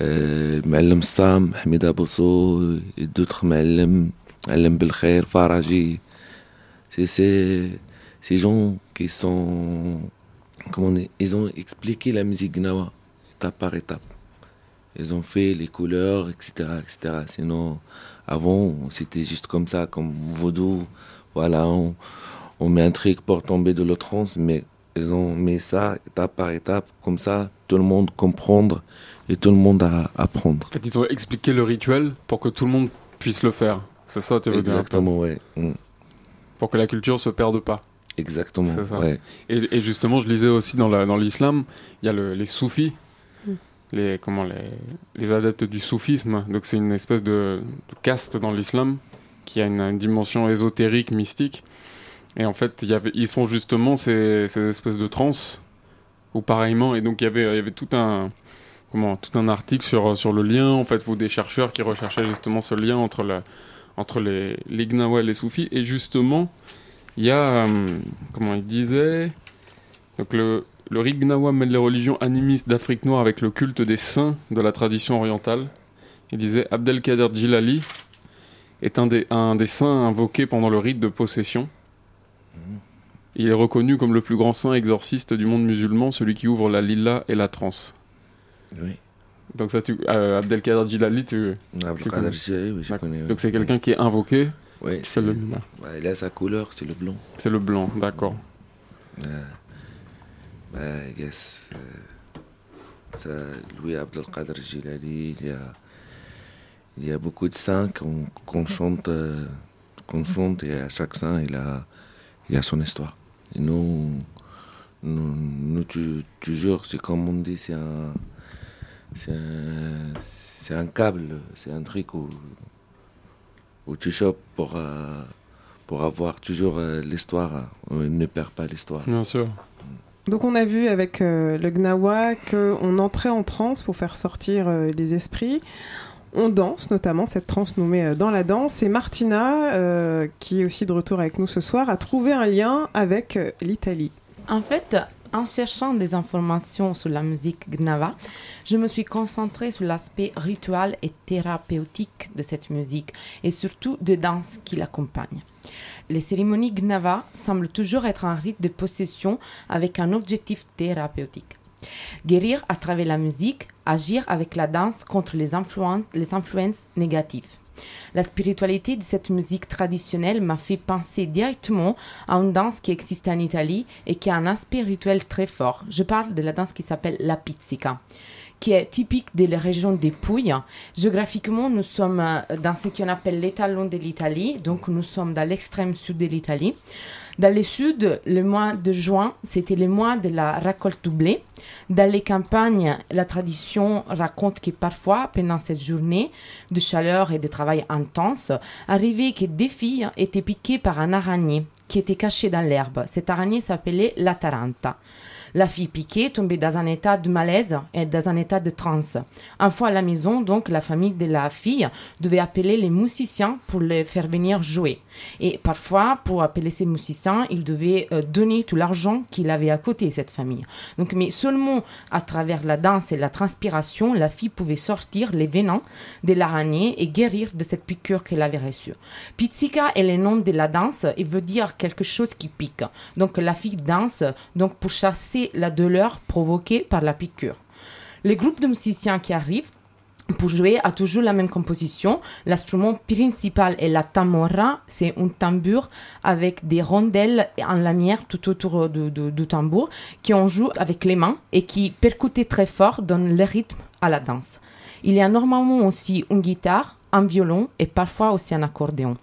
S4: euh, Sam, Abosso, et d'autres Malem, Malem Belkhair, Faraji. C'est ces, gens qui sont, comment on dit, ils ont expliqué la musique Gnawa, étape par étape. ils ont fait les couleurs, etc., etc. Sinon, avant, c'était juste comme ça, comme vaudou. Voilà, on met un truc pour tomber de l'autre mais ils ont mis ça étape par étape, comme ça, tout le monde comprendre et tout le monde à apprendre.
S7: En fait, ils ont expliqué le rituel pour que tout le monde puisse le faire. C'est ça, tu veux dire
S4: Exactement, ouais. Mm.
S7: Pour que la culture se perde pas.
S4: Exactement,
S7: C'est ça.
S4: ouais.
S7: Et, et justement, je lisais aussi dans la- dans l'islam, il y a le- les soufis, les, comment, les, les adeptes du soufisme. Donc, c'est une espèce de, de caste dans l'islam qui a une, une dimension ésotérique, mystique. Et en fait, ils font justement ces, ces espèces de trans ou pareillement. Et donc, il y avait, tout un. Comment, tout un article sur, le lien, en fait, vous des chercheurs qui recherchaient justement ce lien entre, les, les Gnawa et les soufis. Et justement, il y a, euh, comment il disait, donc le, le Gnawa mêle les religions animistes d'Afrique noire avec le culte des saints de la tradition orientale. Il disait Abdelkader Djilali est un des, un des saints invoqués pendant le rite de possession. Il est reconnu comme le plus grand saint exorciste du monde musulman, celui qui ouvre la lila et la transe.
S4: Oui.
S7: Donc ça, tu, euh, Abdelkader Djilali, tu,
S4: Abdelkader. Djilali, oui, je connais, oui.
S7: Donc c'est quelqu'un qui est invoqué.
S4: Ouais,
S7: c'est le,
S4: Ouais, là, sa couleur, c'est le blanc.
S7: c'est le blanc, d'accord.
S4: Bah, yes, euh, ça, Louis Abdelkader Jilali, il y a, il y a beaucoup de saints qu'on qu'on chante, euh, qu'on chante et à chaque saint, il a, il a son histoire. Et nous, nous, nous tu, toujours, c'est comme on dit, c'est un, c'est un, c'est un câble, c'est un truc où, où tu chopes pour, euh, pour avoir toujours euh, l'histoire. On ne perd pas l'histoire.
S7: Bien sûr.
S1: Donc on a vu avec euh, le Gnawa qu'on entrait en transe pour faire sortir euh, les esprits. On danse notamment, cette transe nous euh, dans la danse. Et Martina, euh, qui est aussi de retour avec nous ce soir, a trouvé un lien avec euh, l'Italie.
S8: En fait, en cherchant des informations sur la musique Gnava, je me suis concentrée sur l'aspect rituel et thérapeutique de cette musique et surtout de danse qui l'accompagne. Les cérémonies Gnava semblent toujours être un rite de possession avec un objectif thérapeutique. Guérir à travers la musique, agir avec la danse contre les influences, les influences négatives. La spiritualité de cette musique traditionnelle m'a fait penser directement à une danse qui existe en Italie et qui a un aspect rituel très fort. Je parle de la danse qui s'appelle la pizzica qui est typique de la région des Pouilles. Géographiquement, nous sommes euh, dans ce qu'on appelle l'étalon de l'Italie, donc nous sommes dans l'extrême sud de l'Italie. Dans le sud, le mois de juin, c'était le mois de la récolte du blé. Dans les campagnes, la tradition raconte que parfois, pendant cette journée de chaleur et de travail intense, arrivait que des filles étaient piquées par un araignée qui était caché dans l'herbe. Cette araignée s'appelait la taranta. La fille piquée tombait dans un état de malaise et dans un état de transe. Une fois à la maison, donc, la famille de la fille devait appeler les musiciens pour les faire venir jouer. Et parfois, pour appeler ces musiciens, il devait euh, donner tout l'argent qu'il avait à côté, cette famille. Donc, mais seulement à travers la danse et la transpiration, la fille pouvait sortir les venins de l'araignée et guérir de cette piqûre qu'elle avait reçue. Pizzica est le nom de la danse et veut dire quelque chose qui pique. Donc, la fille danse donc pour chasser la douleur provoquée par la piqûre. Les groupes de musiciens qui arrivent pour jouer a toujours la même composition. L'instrument principal est la tamora, c'est un tambour avec des rondelles en lamière tout autour du, tambour qui on joue avec les mains et qui percutent très fort donnent le rythme à la danse. Il y a normalement aussi une guitare, un violon et parfois aussi un accordéon.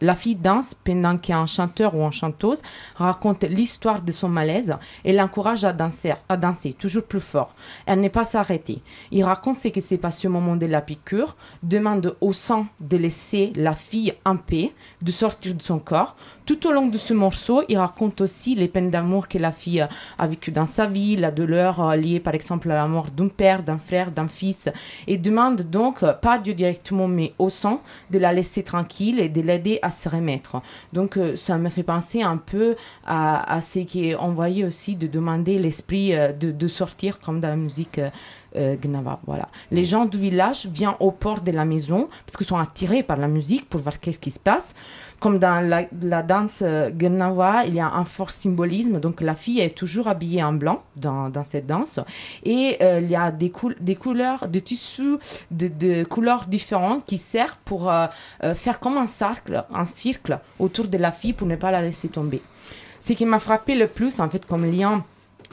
S8: La fille danse pendant qu'un chanteur ou une chanteuse raconte l'histoire de son malaise et l'encourage à danser, à danser toujours plus fort. Elle n'est pas s'arrêter. Il raconte ce qui s'est passé au moment de la piqûre, demande au sang de laisser la fille en paix, de sortir de son corps. Tout au long de ce morceau, il raconte aussi les peines d'amour que la fille a vécues dans sa vie, la douleur euh, liée par exemple à la mort d'un père, d'un frère, d'un fils, et demande donc, euh, pas Dieu directement, mais au sang, de la laisser tranquille et de l'aider à se remettre. Donc euh, ça me fait penser un peu à, ce qui est envoyé aussi de demander l'esprit de, de sortir comme dans la musique euh, Gnava. Voilà. Les gens du village viennent au port de la maison parce qu'ils sont attirés par la musique pour voir qu'est-ce qui se passe. Comme dans la, la danse euh, Gnava, il y a un fort symbolisme. Donc la fille est toujours habillée en blanc dans, dans cette danse. Et euh, il y a des, coul- des couleurs, des tissus de, de couleurs différentes qui servent pour euh, faire comme un cercle, un cercle autour de la fille pour ne pas la laisser tomber. Ce qui m'a frappé le plus, en fait, comme lien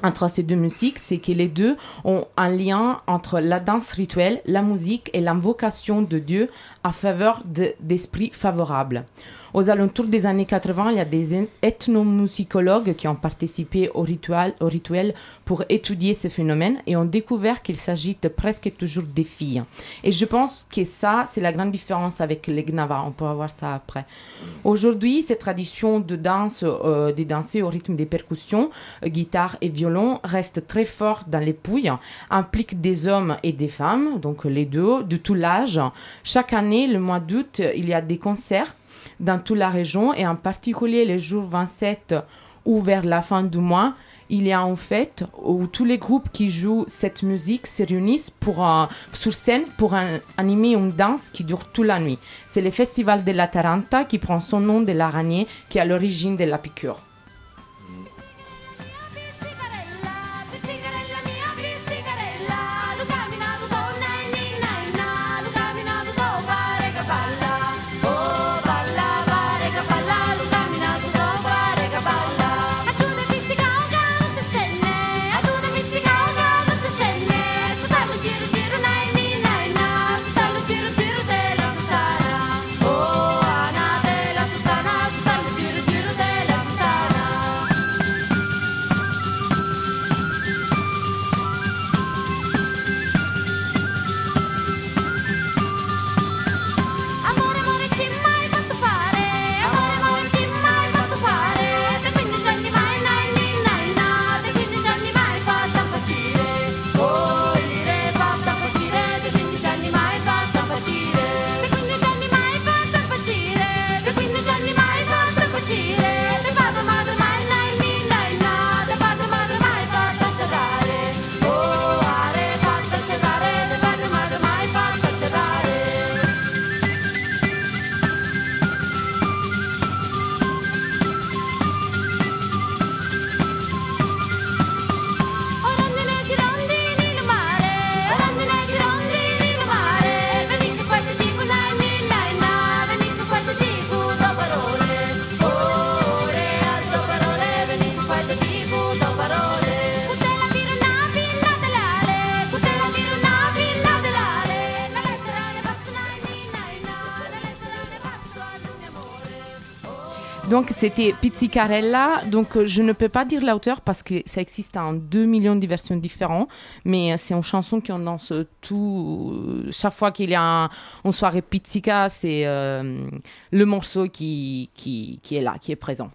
S8: entre ces deux musiques, c'est que les deux ont un lien entre la danse rituelle, la musique et l'invocation de Dieu à faveur de- d'esprits favorables. Aux alentours des années 80, il y a des ethnomusicologues qui ont participé au rituel, pour étudier ce phénomène et ont découvert qu'il s'agit presque toujours des filles. Et je pense que ça, c'est la grande différence avec les Gnava. On pourra voir ça après. Aujourd'hui, cette tradition de danse, euh, de danser au rythme des percussions, euh, guitare et violon, reste très forte dans les Pouilles, implique des hommes et des femmes, donc les deux, de tout l'âge. Chaque année, le mois d'août, il y a des concerts dans toute la région et en particulier les jours 27 ou vers la fin du mois, il y a en fait où tous les groupes qui jouent cette musique se réunissent pour, euh, sur scène pour animer une danse qui dure toute la nuit. C'est le festival de la Taranta qui prend son nom de l'araignée qui est à l'origine de la piqûre. Donc c'était Pizzicarella. Donc euh, je ne peux pas dire l'auteur parce que ça existe en 2 millions de versions différentes. Mais euh, c'est une chanson qu'on danse tout. Chaque fois qu'il y a un- une soirée Pizzica, c'est euh, le morceau qui, qui, qui est là, qui est présent.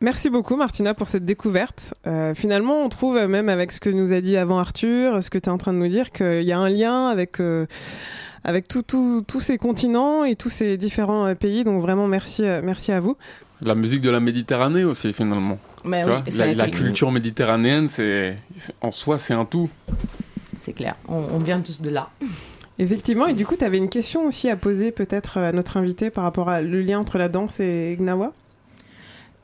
S1: Merci beaucoup Martina pour cette découverte. Euh, finalement, on trouve euh, même avec ce que nous a dit avant Arthur, ce que tu es en train de nous dire, qu'il y a un lien avec, euh, avec tout- tout- tous ces continents et tous ces différents euh, pays. Donc vraiment, merci, euh, merci à vous.
S7: La musique de la Méditerranée aussi, finalement.
S8: Mais
S7: Tu
S8: oui,
S7: vois,
S8: c'est
S7: la, culture méditerranéenne, c'est- en soi, c'est un tout.
S8: C'est clair. On, on vient tous de là.
S1: Effectivement, et du coup, tu avais une question aussi à poser peut-être à notre invité par rapport à le lien entre la danse et Gnawa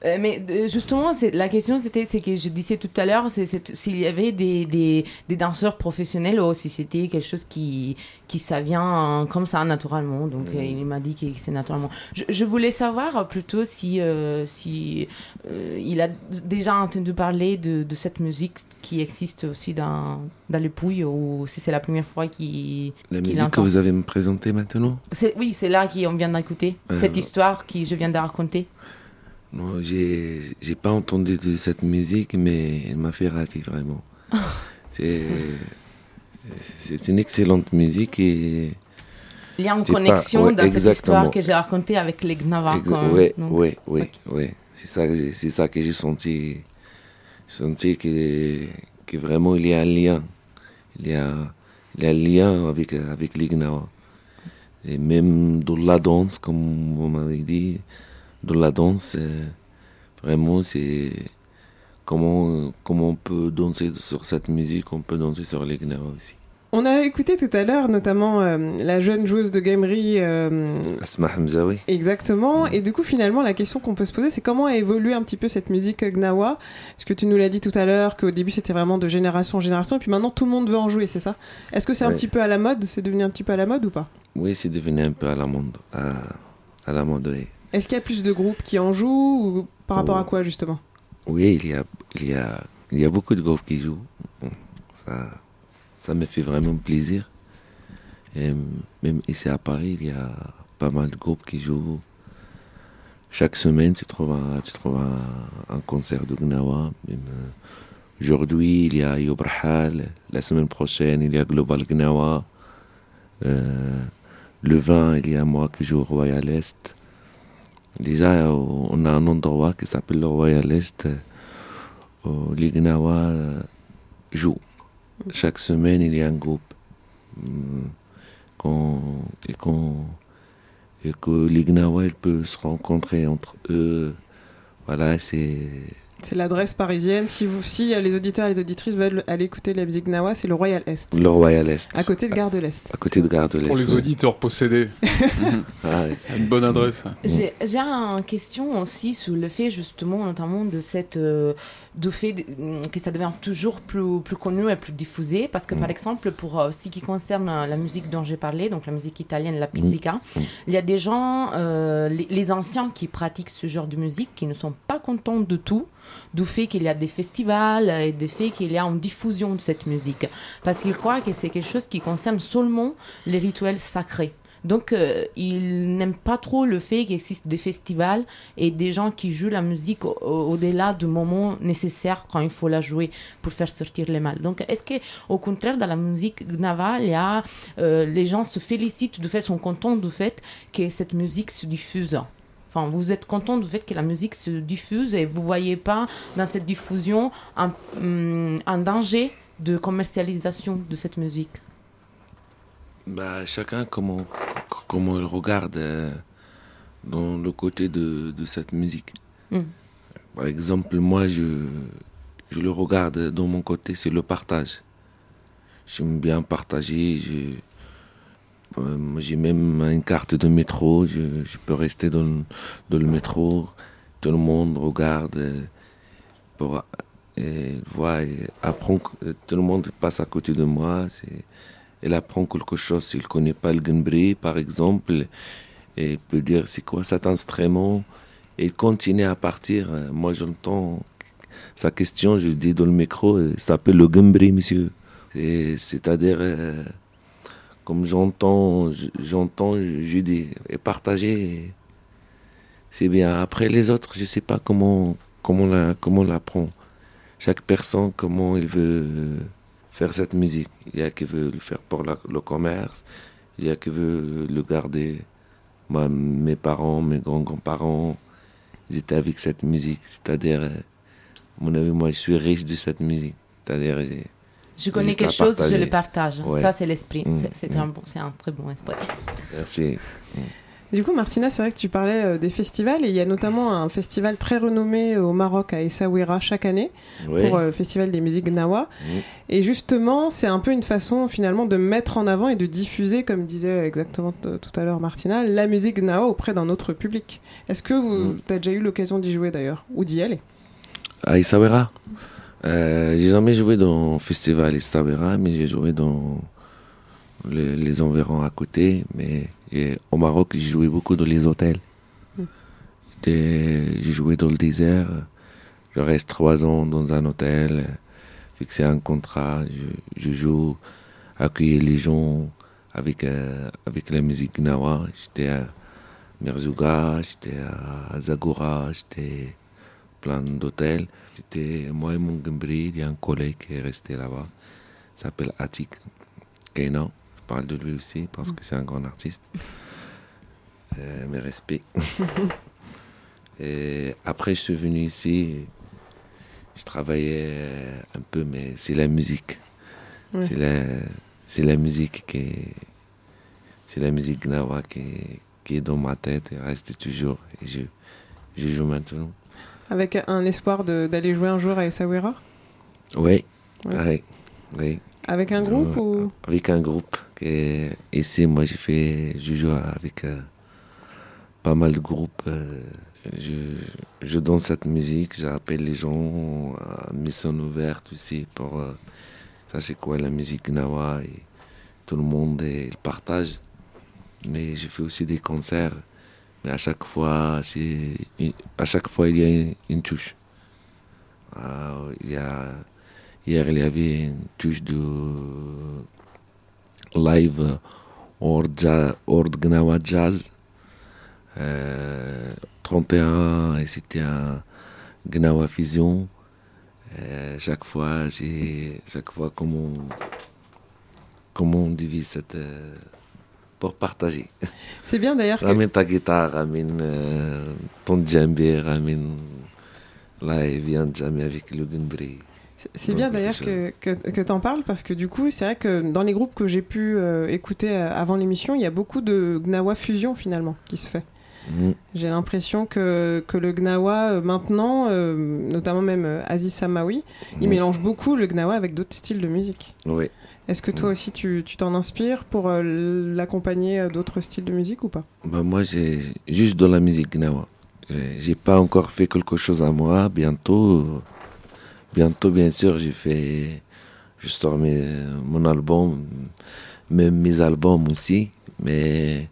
S8: Euh, mais euh, justement, la question, c'était c'est que je disais tout à l'heure, c'est- s'il y avait des, des, des danseurs professionnels ou si c'était quelque chose qui, qui ça vient euh, comme ça naturellement. Donc euh, il m'a dit que c'est naturellement. Je, je voulais savoir plutôt si, si il a déjà entendu parler de, de cette musique qui existe aussi dans, dans les Pouilles ou si c'est la première fois qu'il
S4: La musique que vous allez me présenter maintenant?
S8: Oui, c'est là qu'on vient d'écouter, cette histoire que je viens de raconter.
S4: Non, j'ai j'ai pas entendu de cette musique, mais elle m'a fait rêver vraiment. C'est c'est une excellente musique et
S8: Il y a une
S4: pas-
S8: connexion
S4: ouais,
S8: dans cette histoire que j'ai racontée avec les
S4: ouais,
S8: donc-
S4: ouais, ouais, ouais. C'est ça, que j'ai- c'est ça que j'ai senti. J'ai senti que, que vraiment il y a un lien. Il y a, il y a un lien avec, avec les Gnawa. Et même dans la danse, comme vous m'avez dit, dans la danse, euh, vraiment c'est comment, comment on peut danser sur cette musique, on peut danser sur les gnawa aussi.
S1: On a écouté tout à l'heure notamment euh, la jeune joueuse de gamery. euh,
S4: Asma Hamzaoui.
S1: Exactement. Et du coup, finalement, la question qu'on peut se poser, c'est comment a évolué un petit peu cette musique gnawa? Parce que tu nous l'as dit tout à l'heure, qu'au début, c'était vraiment de génération en génération, et puis maintenant, tout le monde veut en jouer, c'est ça? Est-ce que c'est un petit peu à la mode? C'est devenu un petit peu à la mode ou pas?
S4: Oui, c'est devenu un peu à la mode. À, à la mode, oui.
S1: Est-ce qu'il y a plus de groupes qui en jouent ou par rapport à quoi, justement?
S4: Oui, il y a, il y a, il y a beaucoup de groupes qui jouent. Ça, ça me fait vraiment plaisir. Et même ici à Paris, il y a pas mal de groupes qui jouent. Chaque semaine, tu trouves un, tu trouves un, un concert de Gnawa. Euh, Aujourd'hui, il y a Yobrahal. La semaine prochaine, il y a Global Gnawa. Euh, le 20, il y a moi qui joue au Royal Est. Déjà, euh, on a un endroit qui s'appelle le Royal Est euh, où les Gnawa euh, jouent. Chaque semaine, il y a un groupe. Hum, qu'on- et, qu'on- et que les Gnawa ils peuvent se rencontrer entre eux. Voilà, c'est.
S1: C'est l'adresse parisienne. Si, vous, si euh, les auditeurs et les auditrices veulent aller écouter la musique gnawa, c'est le Royal Est.
S4: Le Royal Est.
S1: À côté de Gare de l'Est.
S4: À côté de Gare de l'Est.
S7: Pour les
S4: ouais.
S7: auditeurs possédés.
S4: Ah, ouais.
S7: Une bonne adresse.
S8: J'ai j'ai une question aussi sur le fait justement notamment de cette euh, du fait de- que ça devient toujours plus plus connu et plus diffusé parce que par exemple pour euh, ce qui concerne euh, la musique dont j'ai parlé donc la musique italienne la pizzica il y a des gens euh, les, les anciens qui pratiquent ce genre de musique qui ne sont pas contents de tout du fait qu'il y a des festivals et du fait qu'il y a une diffusion de cette musique. Parce qu'ils croient que c'est quelque chose qui concerne seulement les rituels sacrés. Donc, euh, ils n'aiment pas trop le fait qu'il existe des festivals et des gens qui jouent la musique au- au- au-delà du moment nécessaire quand il faut la jouer pour faire sortir les mal. Donc, est-ce que, au contraire, dans la musique Gnava, euh, les gens se félicitent du fait, sont contents du fait que cette musique se diffuse? Enfin, vous êtes content du fait que la musique se diffuse et vous voyez pas dans cette diffusion un, hum, un danger de commercialisation de cette musique?
S4: Bah, chacun comment, comment il regarde euh, dans le côté de, de cette musique.
S8: Mm.
S4: Par exemple, moi, je, je le regarde dans mon côté, c'est le partage. J'aime bien partager. je- J'ai même une carte de métro. Je, peux rester dans, le- métro. Tout le monde regarde. euh, Pour, et voit, et apprend. que- Tout le monde passe à côté de moi. Elle apprend quelque chose. S'il ne connaît pas le Gembri, par exemple, et il peut dire c'est quoi cet instrument, et il continue à partir. Euh, Moi, j'entends sa question, je dis dans le micro, euh, ça s'appelle le Gembri, monsieur. C'est- C'est-à-dire, euh, comme j'entends, j'entends, je dis, et partager, c'est bien. Après, les autres, je ne sais pas comment, comment, la, comment l'apprend. Chaque personne, comment il veut faire cette musique. Il y a qui veut le faire pour le commerce, il y a qui veut le garder. Moi, mes parents, mes grands-grands-parents, ils étaient avec cette musique. C'est-à-dire, mon avis, moi, je suis riche de cette musique. C'est-à-dire,
S8: Je connais quelque chose, je le partage.
S4: Ouais.
S8: Ça, c'est l'esprit.
S4: Mm,
S8: C'est-
S4: mm.
S8: un, bon, c'est un très bon esprit.
S4: Merci.
S1: Du coup, Martina, c'est vrai que tu parlais euh, des festivals et il y a notamment un festival très renommé au Maroc à Essaouira chaque année pour euh, le Festival des musiques Gnawa.
S4: Mm.
S1: Et justement, c'est un peu une façon finalement de mettre en avant et de diffuser, comme disait exactement tout à l'heure Martina, la musique Gnawa auprès d'un autre public. Est-ce que
S4: Mm.
S1: tu as déjà eu l'occasion d'y jouer d'ailleurs ou d'y aller?
S4: À Issawera euh, J'ai jamais joué dans le festival Issawera, mais j'ai joué dans les, les environs à côté. Mais et au Maroc, j'ai joué beaucoup dans les hôtels.
S1: Mm.
S4: J'étais- J'ai joué dans le désert. Je reste trois ans dans un hôtel, fixé un contrat. Je, je joue, accueillir les gens avec, euh, avec la musique Gnawa. J'étais à Merzouga, j'étais à Zagora, j'étais plein d'hôtels. J'étais, moi et mon Gembri, il y a un collègue qui est resté là-bas. Il s'appelle Atik Keina. Je parle de lui aussi parce que c'est un grand artiste. Euh, mes respects. et après, je suis venu ici. Je travaillais un peu, mais c'est la musique.
S1: Ouais.
S4: C'est la, c'est la musique qui est, c'est la musique Gnawa qui est, qui est dans ma tête et reste toujours. Et je, je joue maintenant.
S1: Avec un espoir d'aller jouer un jour à Essaouira
S4: Oui,
S1: Ouais.
S4: oui, oui.
S1: Avec un groupe
S4: Euh,
S1: ou
S4: Avec un groupe. que- ici, moi, j'ai fait, je joue avec euh, pas mal de groupes. euh, je, je donne cette musique, j'appelle les gens à mission ouverte aussi pour euh, sachez quoi la musique Gnawa et tout le monde et le partage. Mais je fais aussi des concerts. Mais à chaque fois, à chaque fois il y a une, touche. Ah, il y a Hier, il y avait une touche de live hors, ja- hors de Gnawa Jazz. Euh, 31, et c'était un Gnawa Fusion. Euh, chaque fois, c'est chaque fois comment, comment on divise cette. euh, pour partager.
S1: C'est bien d'ailleurs que-
S4: Ramène ta guitare, ramène euh, ton djembé, ramène. Là, il vient de jammer avec le Gunbri.
S1: C'est bien d'ailleurs que, que, que tu en parles parce que du coup, c'est vrai que dans les groupes que j'ai pu euh, écouter euh, avant l'émission, il y a beaucoup de Gnawa fusion finalement qui se fait.
S4: Mm.
S1: J'ai l'impression que, que le Gnawa euh, maintenant, euh, notamment même Aziz Samawi, il
S4: Mm.
S1: mélange beaucoup le Gnawa avec d'autres styles de musique.
S4: Oui.
S1: Est-ce que toi aussi tu tu t'en inspires pour euh, l'accompagner euh, d'autres styles de musique ou pas?
S4: Bah, moi, j'ai juste de la musique gnawa. J'ai pas encore fait quelque chose à moi. Bientôt, bientôt, bien sûr, j'ai fait, je sors mes- mon album, même mes albums aussi. Mais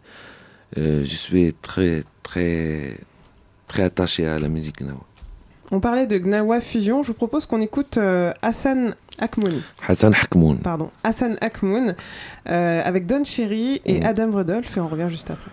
S4: euh, je suis très, très, très attaché à la musique gnawa.
S1: On parlait de Gnawa fusion. Je vous propose qu'on écoute euh, Hassan Akmoun.
S4: Hassan.
S1: Pardon, Hassan Akmoun euh, avec Don Cherry et
S4: Mm.
S1: Adam Rudolph et on revient juste après.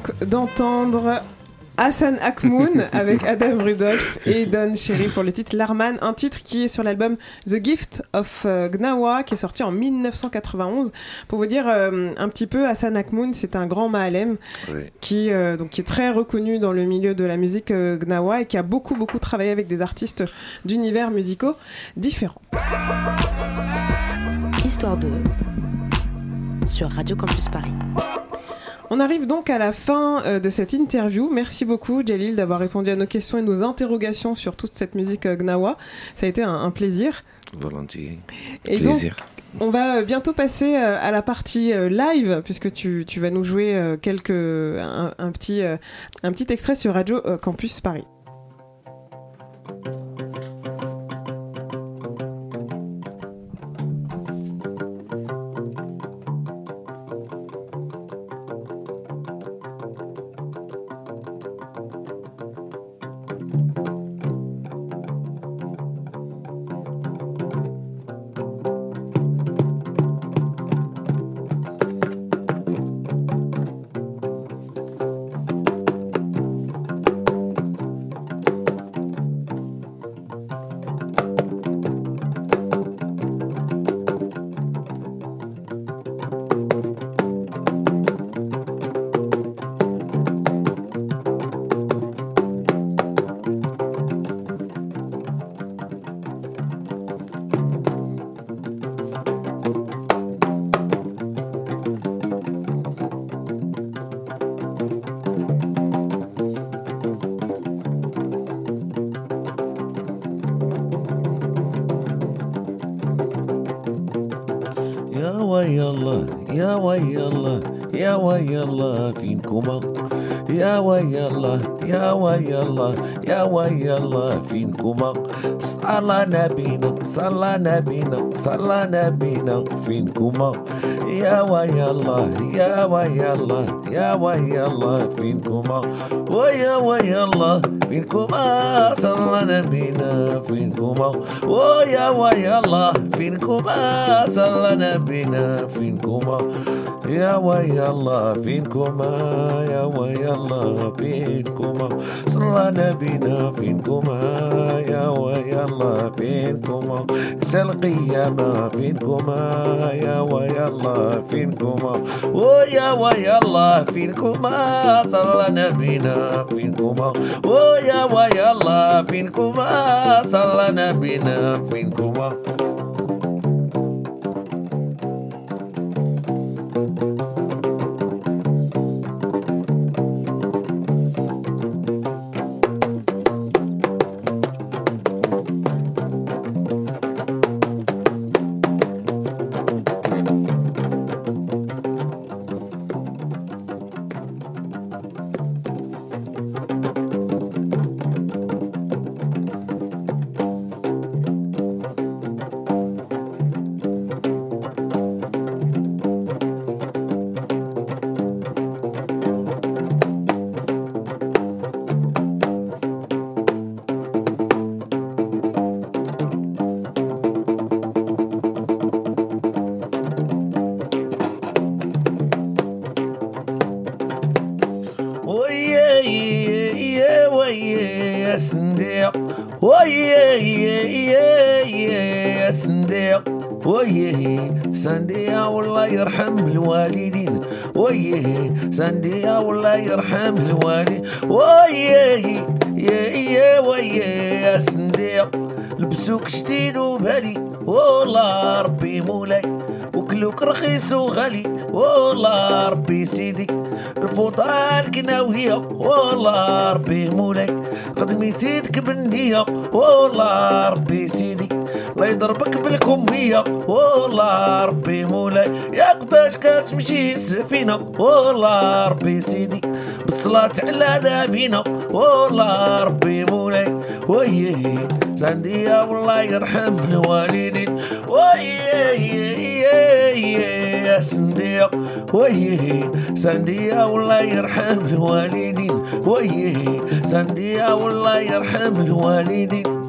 S1: Donc d'entendre Hassan Akmoun avec Adam Rudolph et Don Cherry pour le titre Larman, un titre qui est sur l'album The Gift of euh, Gnawa qui est sorti en 1991. Pour vous dire euh, un petit peu, Hassan Akmoun, c'est un grand Mahalem
S9: Oui.
S1: qui, euh, donc, qui est très reconnu dans le milieu de la musique euh, Gnawa et qui a beaucoup beaucoup travaillé avec des artistes d'univers musicaux différents.
S3: Histoire de sur Radio Campus Paris.
S1: On arrive donc à la fin euh, de cette interview. Merci beaucoup, Jalil, d'avoir répondu à nos questions et nos interrogations sur toute cette musique euh, Gnawa. Ça a été un, un plaisir.
S9: Volontiers.
S1: Et
S9: Plaisir.
S1: donc, on va euh, bientôt passer à la partie live, puisque tu, tu vas nous jouer quelques, un, un petit, un petit extrait sur Radio Campus Paris.
S4: يا ويا الله يا ويا الله يا ويا الله فينكما. صلى نبينا صلى نبينا صلى نبينا فينكما. يا ويا الله يا ويا الله يا ويا الله فينكما. ويا ويا الله فينكما. صلى نبينا فينكما. ويا ويا الله فينكما. صلى نبينا فينكما. يا ويا الله فينكما يا ويا الله فينكما. صلى نبينا فينكما يا ويا الله فينكما. سل قيامة فينكما يا ويا الله فينكما. ويا ويا الله فينكما. صلى نبينا فينكما. ويا ويا الله فينكما. صلى نبينا فينكما. ويه سندي الله يرحم الوالي ويه يا ويه يا سندي لبسوك شديد وبالي والله ربي مولاي وكلوك رخيص وغالي والله ربي سيدي الفوطه الكناويه والله ربي مولاي خدمي سيدك بالنية والله ربي سيدي الله يضربك بالكمية. والله ربي مولاي ياك باش كتمشي السفينة. والله ربي سيدي بالصلاة على نبينا. والله ربي مولاي ويه سندية والله يرحم الوالدين ويه يا صنديق ويه سندية والله يرحم الوالدين ويه سندية والله يرحم الوالدين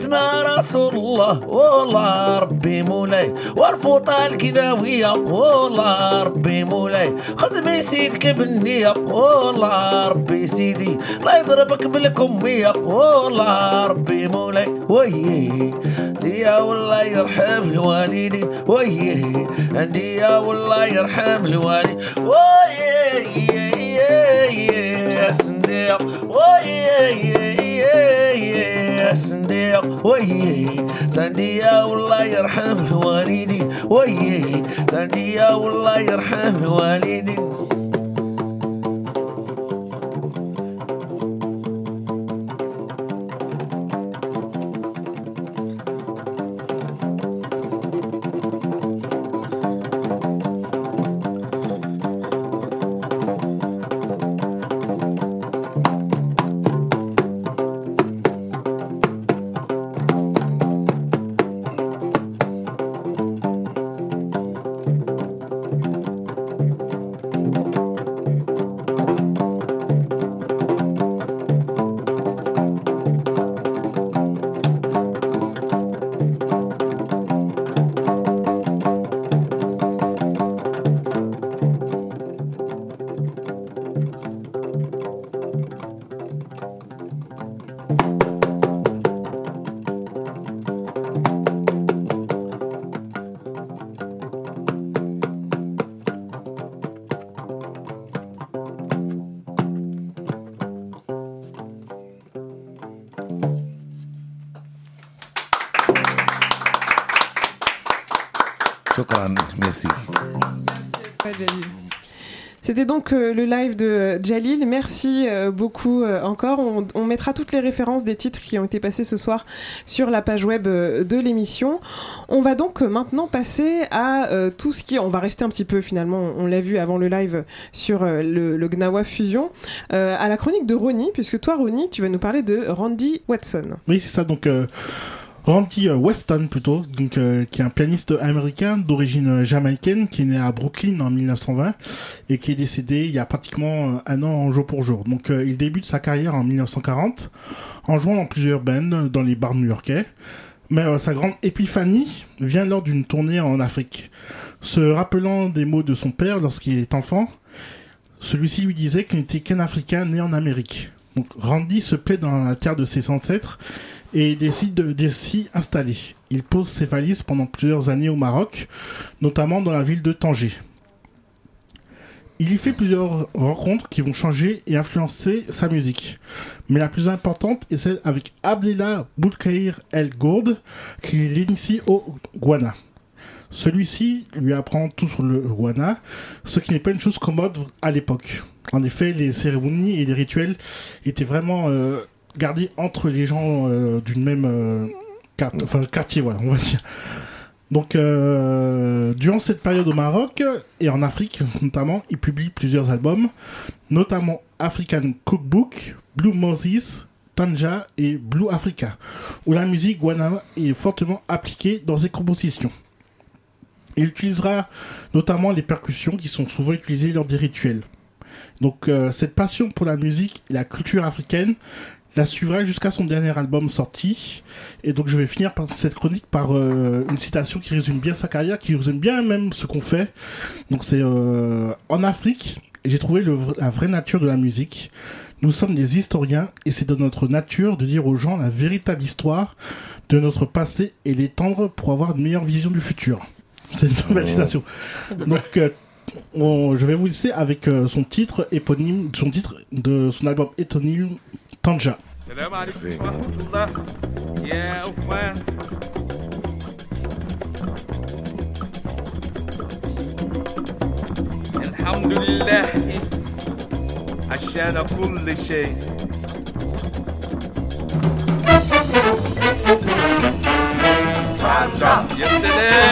S4: خاتمة رسول الله والله ربي مولاي. والفوطة القناوية والله ربي مولاي. خدمي سيدك بالنية والله ربي سيدي. لا يضربك بالكمية والله ربي مولاي. ويه يا والله يرحم الوالدين. ويه عندي يا والله يرحم الوالدين. ويه يا صنديق. ويه يا ويي سنديا والله يرحم والدي. ويي سنديا والله يرحم والدي.
S10: Shukran, merci.
S1: C'était donc euh, le live de Jalil. Merci euh, beaucoup euh, encore. On, on mettra toutes les références des titres qui ont été passés ce soir sur la page web euh, de l'émission. On va donc euh, maintenant passer à euh, tout ce qui... On va rester un petit peu finalement, on l'a vu avant le live sur euh, le, le Gnawa Fusion, euh, à la chronique de Ronnie, puisque toi Ronnie, tu vas nous parler de Randy Watson.
S11: Oui, c'est ça. Donc, euh, Randy euh, Weston, plutôt, donc, euh, qui est un pianiste américain d'origine euh, jamaïcaine, qui est né à Brooklyn en 1920 et qui est décédé il y a pratiquement euh, un an jour pour jour. Donc, euh, il débute sa carrière en 1940 en jouant dans plusieurs bands dans les bars new-yorkais. Mais sa grande épiphanie vient lors d'une tournée en Afrique. Se rappelant des mots de son père lorsqu'il est enfant, celui-ci lui disait qu'il n'était qu'un Africain né en Amérique. Donc Randy se plaît dans la terre de ses ancêtres et décide de, s'y installer. Il pose ses valises pendant plusieurs années au Maroc, notamment dans la ville de Tanger. Il y fait plusieurs rencontres qui vont changer et influencer sa musique. Mais la plus importante est celle avec Abdullah Boulkair El Gourd, qui l'initie au Ghana. Celui-ci lui apprend tout sur le Ghana, ce qui n'est pas une chose commode à l'époque. En effet, les cérémonies et les rituels étaient vraiment euh, gardés entre les gens euh, d'une même euh, quart- enfin, quartier, voilà, on va dire. Donc, euh, durant cette période au Maroc et en Afrique notamment, il publie plusieurs albums, notamment African Cookbook, Blue Moses, Tanja et Blue Africa, où la musique guanama est fortement appliquée dans ses compositions. Il utilisera notamment les percussions qui sont souvent utilisées lors des rituels. Donc euh, cette passion pour la musique et la culture africaine la suivra jusqu'à son dernier album sorti. Et donc je vais finir par cette chronique par euh, une citation qui résume bien sa carrière, qui résume bien même ce qu'on fait. Donc c'est euh, en Afrique, j'ai trouvé le la vraie nature de la musique. Nous sommes des historiens et c'est de notre nature de dire aux gens la véritable histoire de notre passé et l'étendre pour avoir une meilleure vision du futur. C'est une nouvelle citation. Donc euh, on- je vais vous laisser avec son titre éponyme, son titre de son album éponyme Tanja.
S12: السلام عليكم ورحمة الله. يا أخوان. الحمد لله. عشان كل شيء. يا سلام.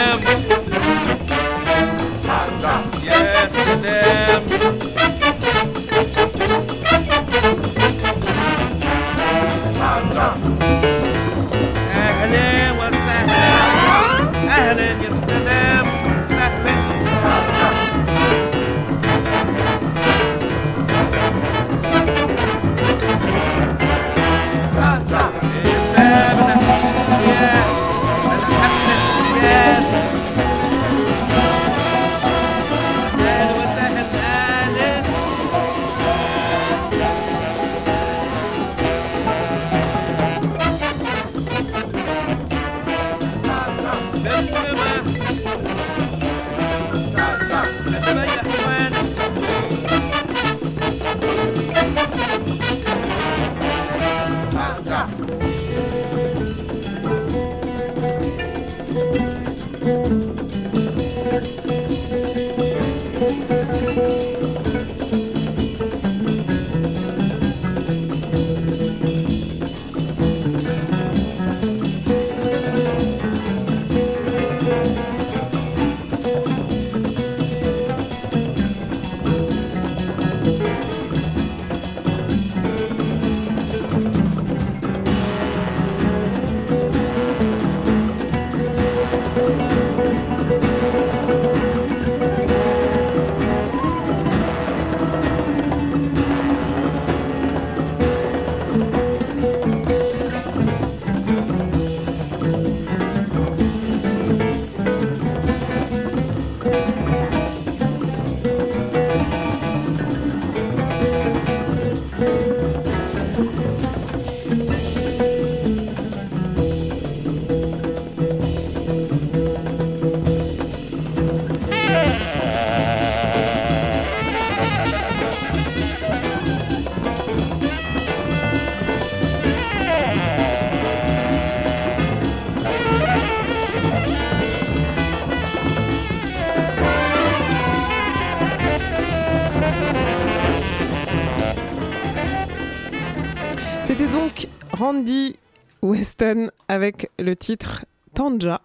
S1: Weston avec le titre Tanja.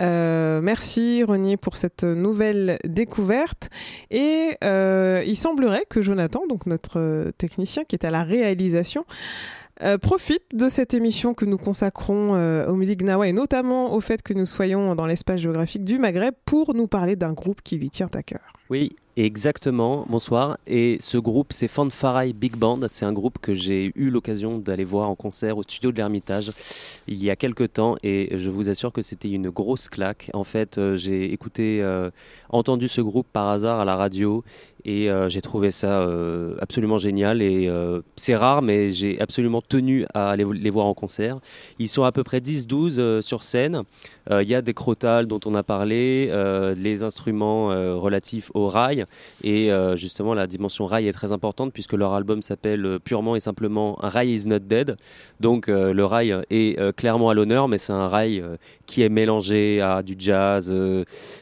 S1: Euh, merci Renier pour cette nouvelle découverte. Et euh, il semblerait que Jonathan, donc notre technicien qui est à la réalisation, euh, profite de cette émission que nous consacrons euh, aux musiques gnawa et notamment au fait que nous soyons dans l'espace géographique du Maghreb pour nous parler d'un groupe qui lui tient à cœur.
S13: Oui, exactement. Bonsoir. Et ce groupe, c'est Fanfarai Big Band. C'est un groupe que j'ai eu l'occasion d'aller voir en concert au studio de l'Ermitage il y a quelques temps. Et je vous assure que c'était une grosse claque. En fait, euh, j'ai écouté, euh, entendu ce groupe par hasard à la radio. Et euh, j'ai trouvé ça euh, absolument génial. Et euh, c'est rare, mais j'ai absolument tenu à les voir en concert. Ils sont à peu près 10-12 euh, sur scène. Il y a des crotales dont on a parlé, les instruments relatifs au rail. Et justement, la dimension rail est très importante puisque leur album s'appelle purement et simplement Rail is not dead. Donc le rail est clairement à l'honneur, mais c'est un rail qui est mélangé à du jazz,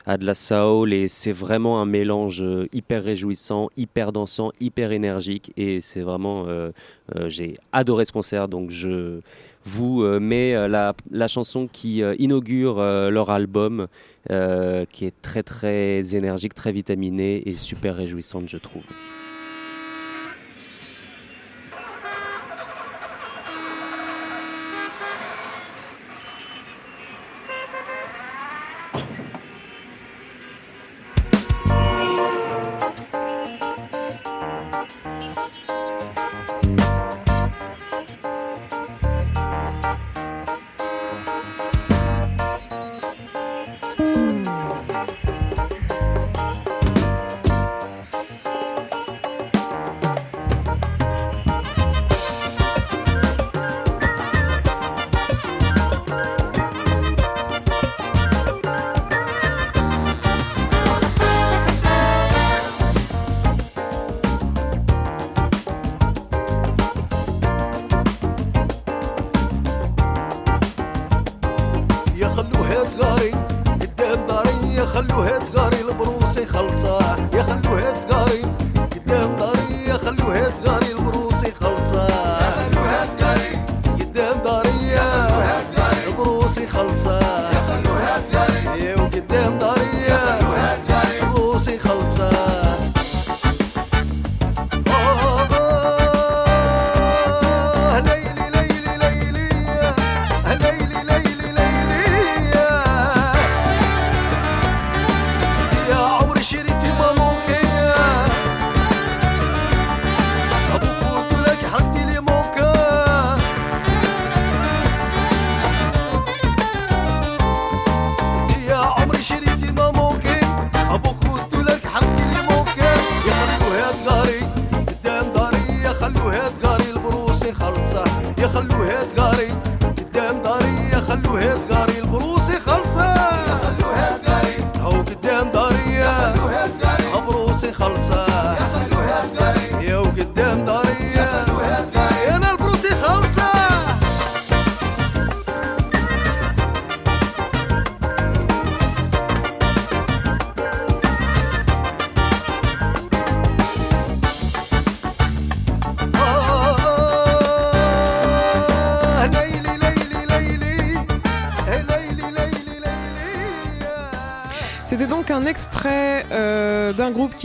S13: à de la soul. Et c'est vraiment un mélange hyper réjouissant, hyper dansant, hyper énergique. Et c'est vraiment. euh, euh, J'ai adoré ce concert. Donc je vous euh, mets la, la chanson qui inaugure leur album, qui est très très énergique, très vitaminée et super réjouissante, je trouve.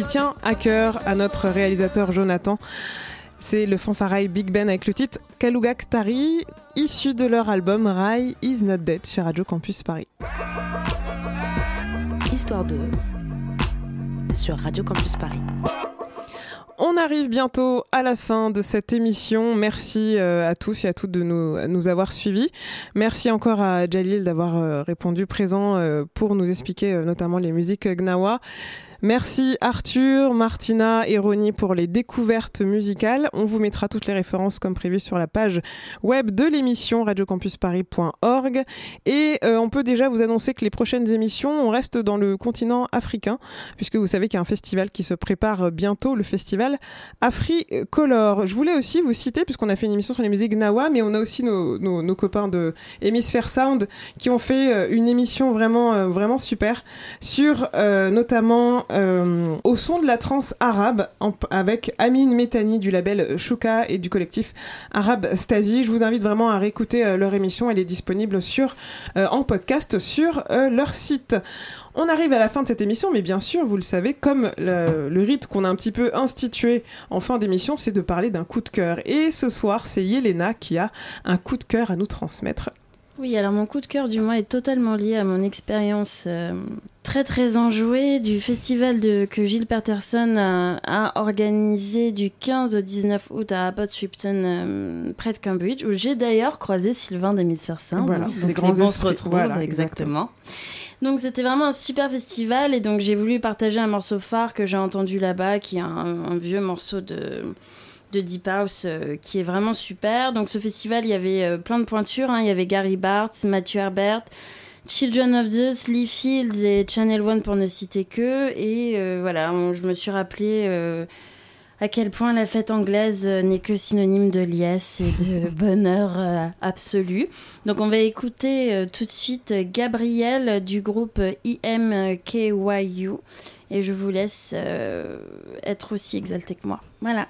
S1: Tient à cœur à notre réalisateur Jonathan. C'est le fanfarai Big Ben avec le titre Kalugak Tari, issu de leur album Rai Is Not Dead sur Radio Campus Paris.
S3: Histoire de sur Radio Campus Paris.
S1: On arrive bientôt à la fin de cette émission. Merci euh, à tous et à toutes de nous, nous avoir suivis. Merci encore à Jalil d'avoir euh, répondu présent euh, pour nous expliquer notamment les musiques gnawa. Merci Arthur, Martina et Ronnie pour les découvertes musicales. On vous mettra toutes les références comme prévu sur la page web de l'émission radiocampusparis.org. Et euh, on peut déjà vous annoncer que les prochaines émissions, on reste dans le continent africain, puisque vous savez qu'il y a un festival qui se prépare bientôt, le festival Africolor. Je voulais aussi vous citer, puisqu'on a fait une émission sur les musiques Gnawa, mais on a aussi nos, nos, nos copains de Hemisphere Sound qui ont fait euh, une émission vraiment, euh, vraiment super sur euh, notamment euh, au son de la trance arabe avec Amine Métani du label Shuka et du collectif Arabe Stasi. Je vous invite vraiment à réécouter euh, leur émission. Elle est disponible sur, euh, en podcast sur leur site. On arrive à la fin de cette émission, mais bien sûr, vous le savez, comme le, le rite qu'on a un petit peu institué en fin d'émission, c'est de parler d'un coup de cœur. Et ce soir, c'est Yelena qui a un coup de cœur à nous transmettre.
S14: Oui, alors mon coup de cœur du mois est totalement lié à mon expérience euh, très très enjouée du festival de, que Gilles Patterson a, a organisé du 15 au 19 août à Swipton euh, près de Cambridge, où j'ai d'ailleurs croisé Sylvain d'Hémisphère
S1: Voilà,
S14: donc
S1: des
S14: les
S1: grands
S14: bons se retrouvent,
S1: Voilà,
S14: exactement. Donc c'était vraiment un super festival et donc j'ai voulu partager un morceau phare que j'ai entendu là-bas, qui est un, un vieux morceau de de Deep House euh, qui est vraiment super. Donc ce festival, il y avait euh, plein de pointures. hein. Il y avait Gary Bartz, Mathieu Herbert, Children of Zeus, Lee Fields et Channel One pour ne citer que. Et euh, voilà, je me suis rappelé à quel point la fête anglaise n'est que synonyme de liesse et de bonheur absolu. Donc on va écouter tout de suite Gabriel du groupe IMKYU. Et je vous laisse être aussi exalté que moi. Voilà.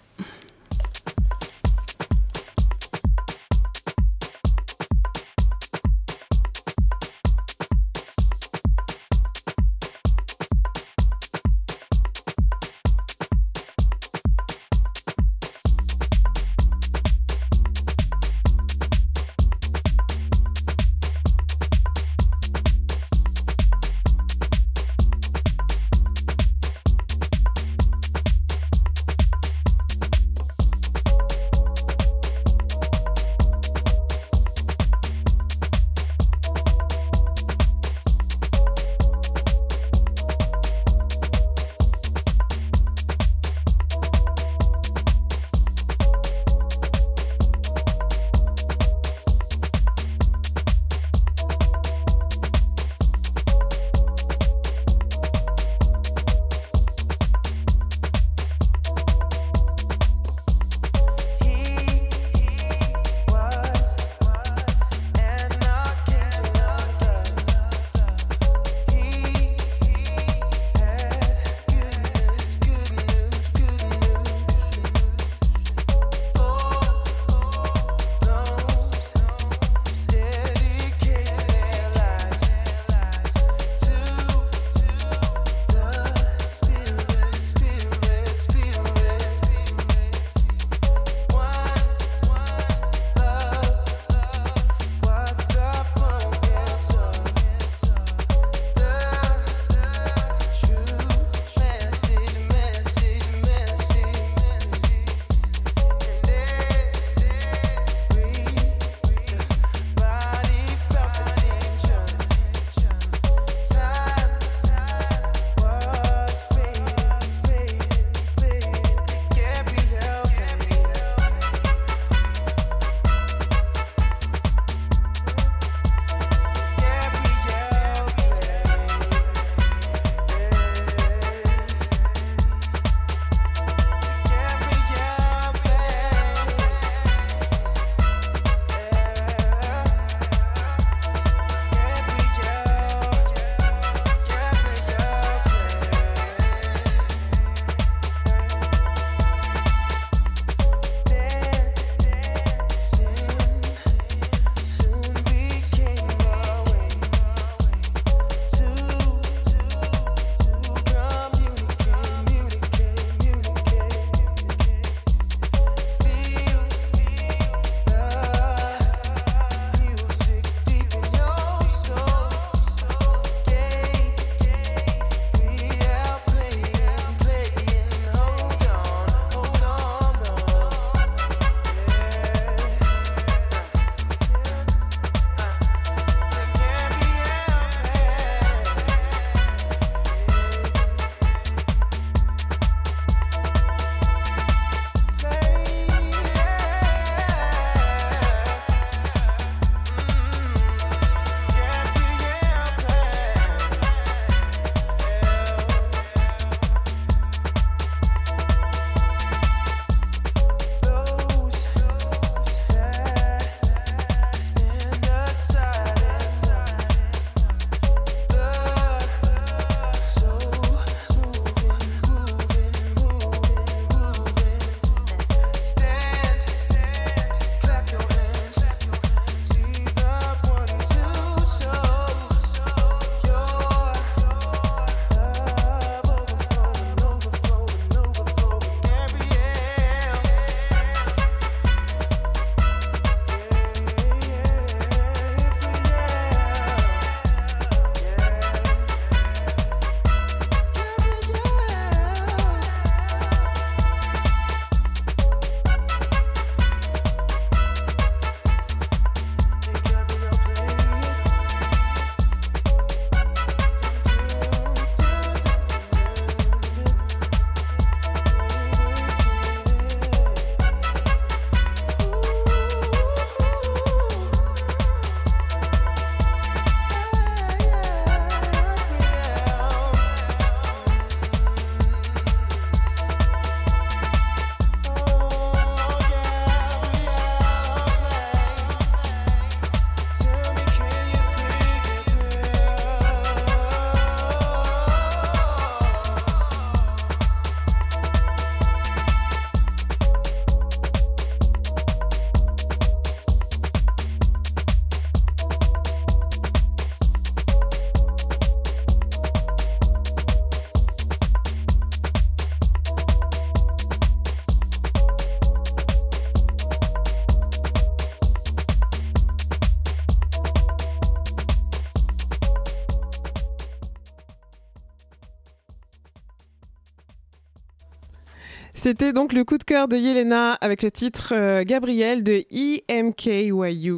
S1: C'était donc le coup de cœur de Yelena avec le titre euh, Gabriel de E EMKYU.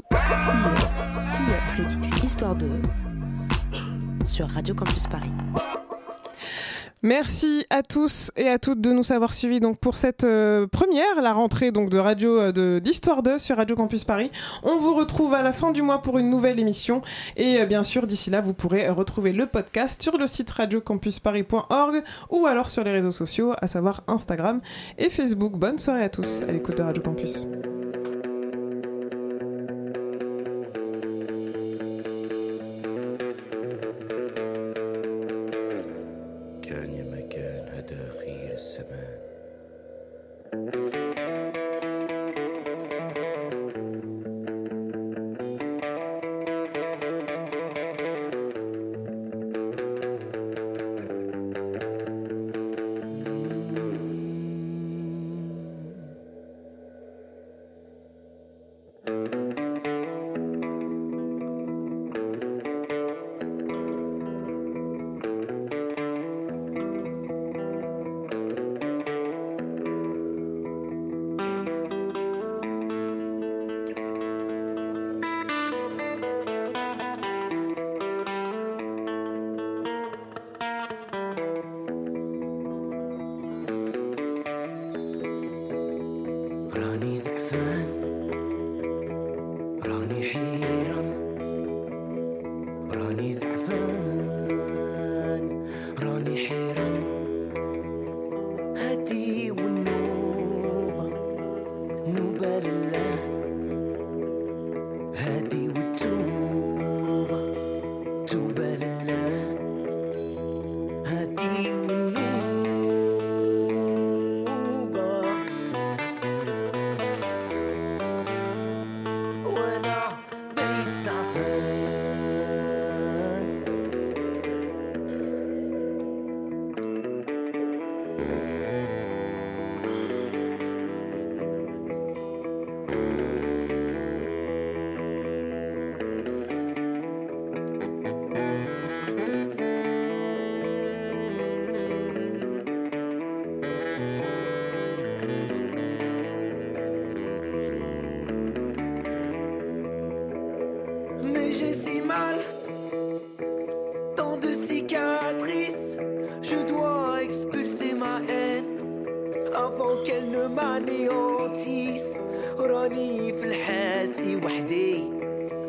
S3: Histoire de sur Radio Campus Paris.
S1: Merci à tous et à toutes de nous avoir suivis donc pour cette euh, première, la rentrée donc de radio euh, d'Histoire 2 sur Radio Campus Paris. On vous retrouve à la fin du mois pour une nouvelle émission et euh, bien sûr d'ici là vous pourrez retrouver le podcast sur le site radiocampusparis.org ou alors sur les réseaux sociaux à savoir Instagram et Facebook. Bonne soirée à tous à l'écoute de Radio Campus.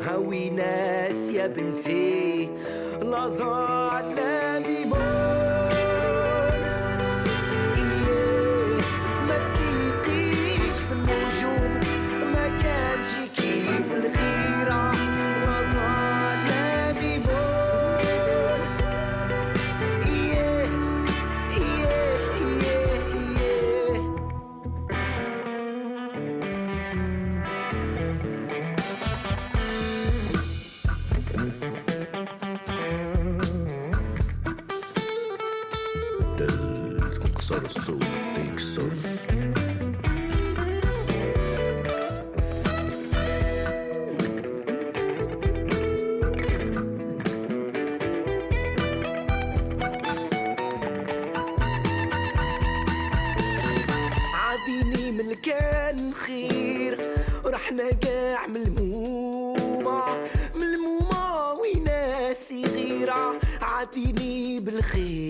S15: هاوي ناس يا بنتي لا زعل لا begin.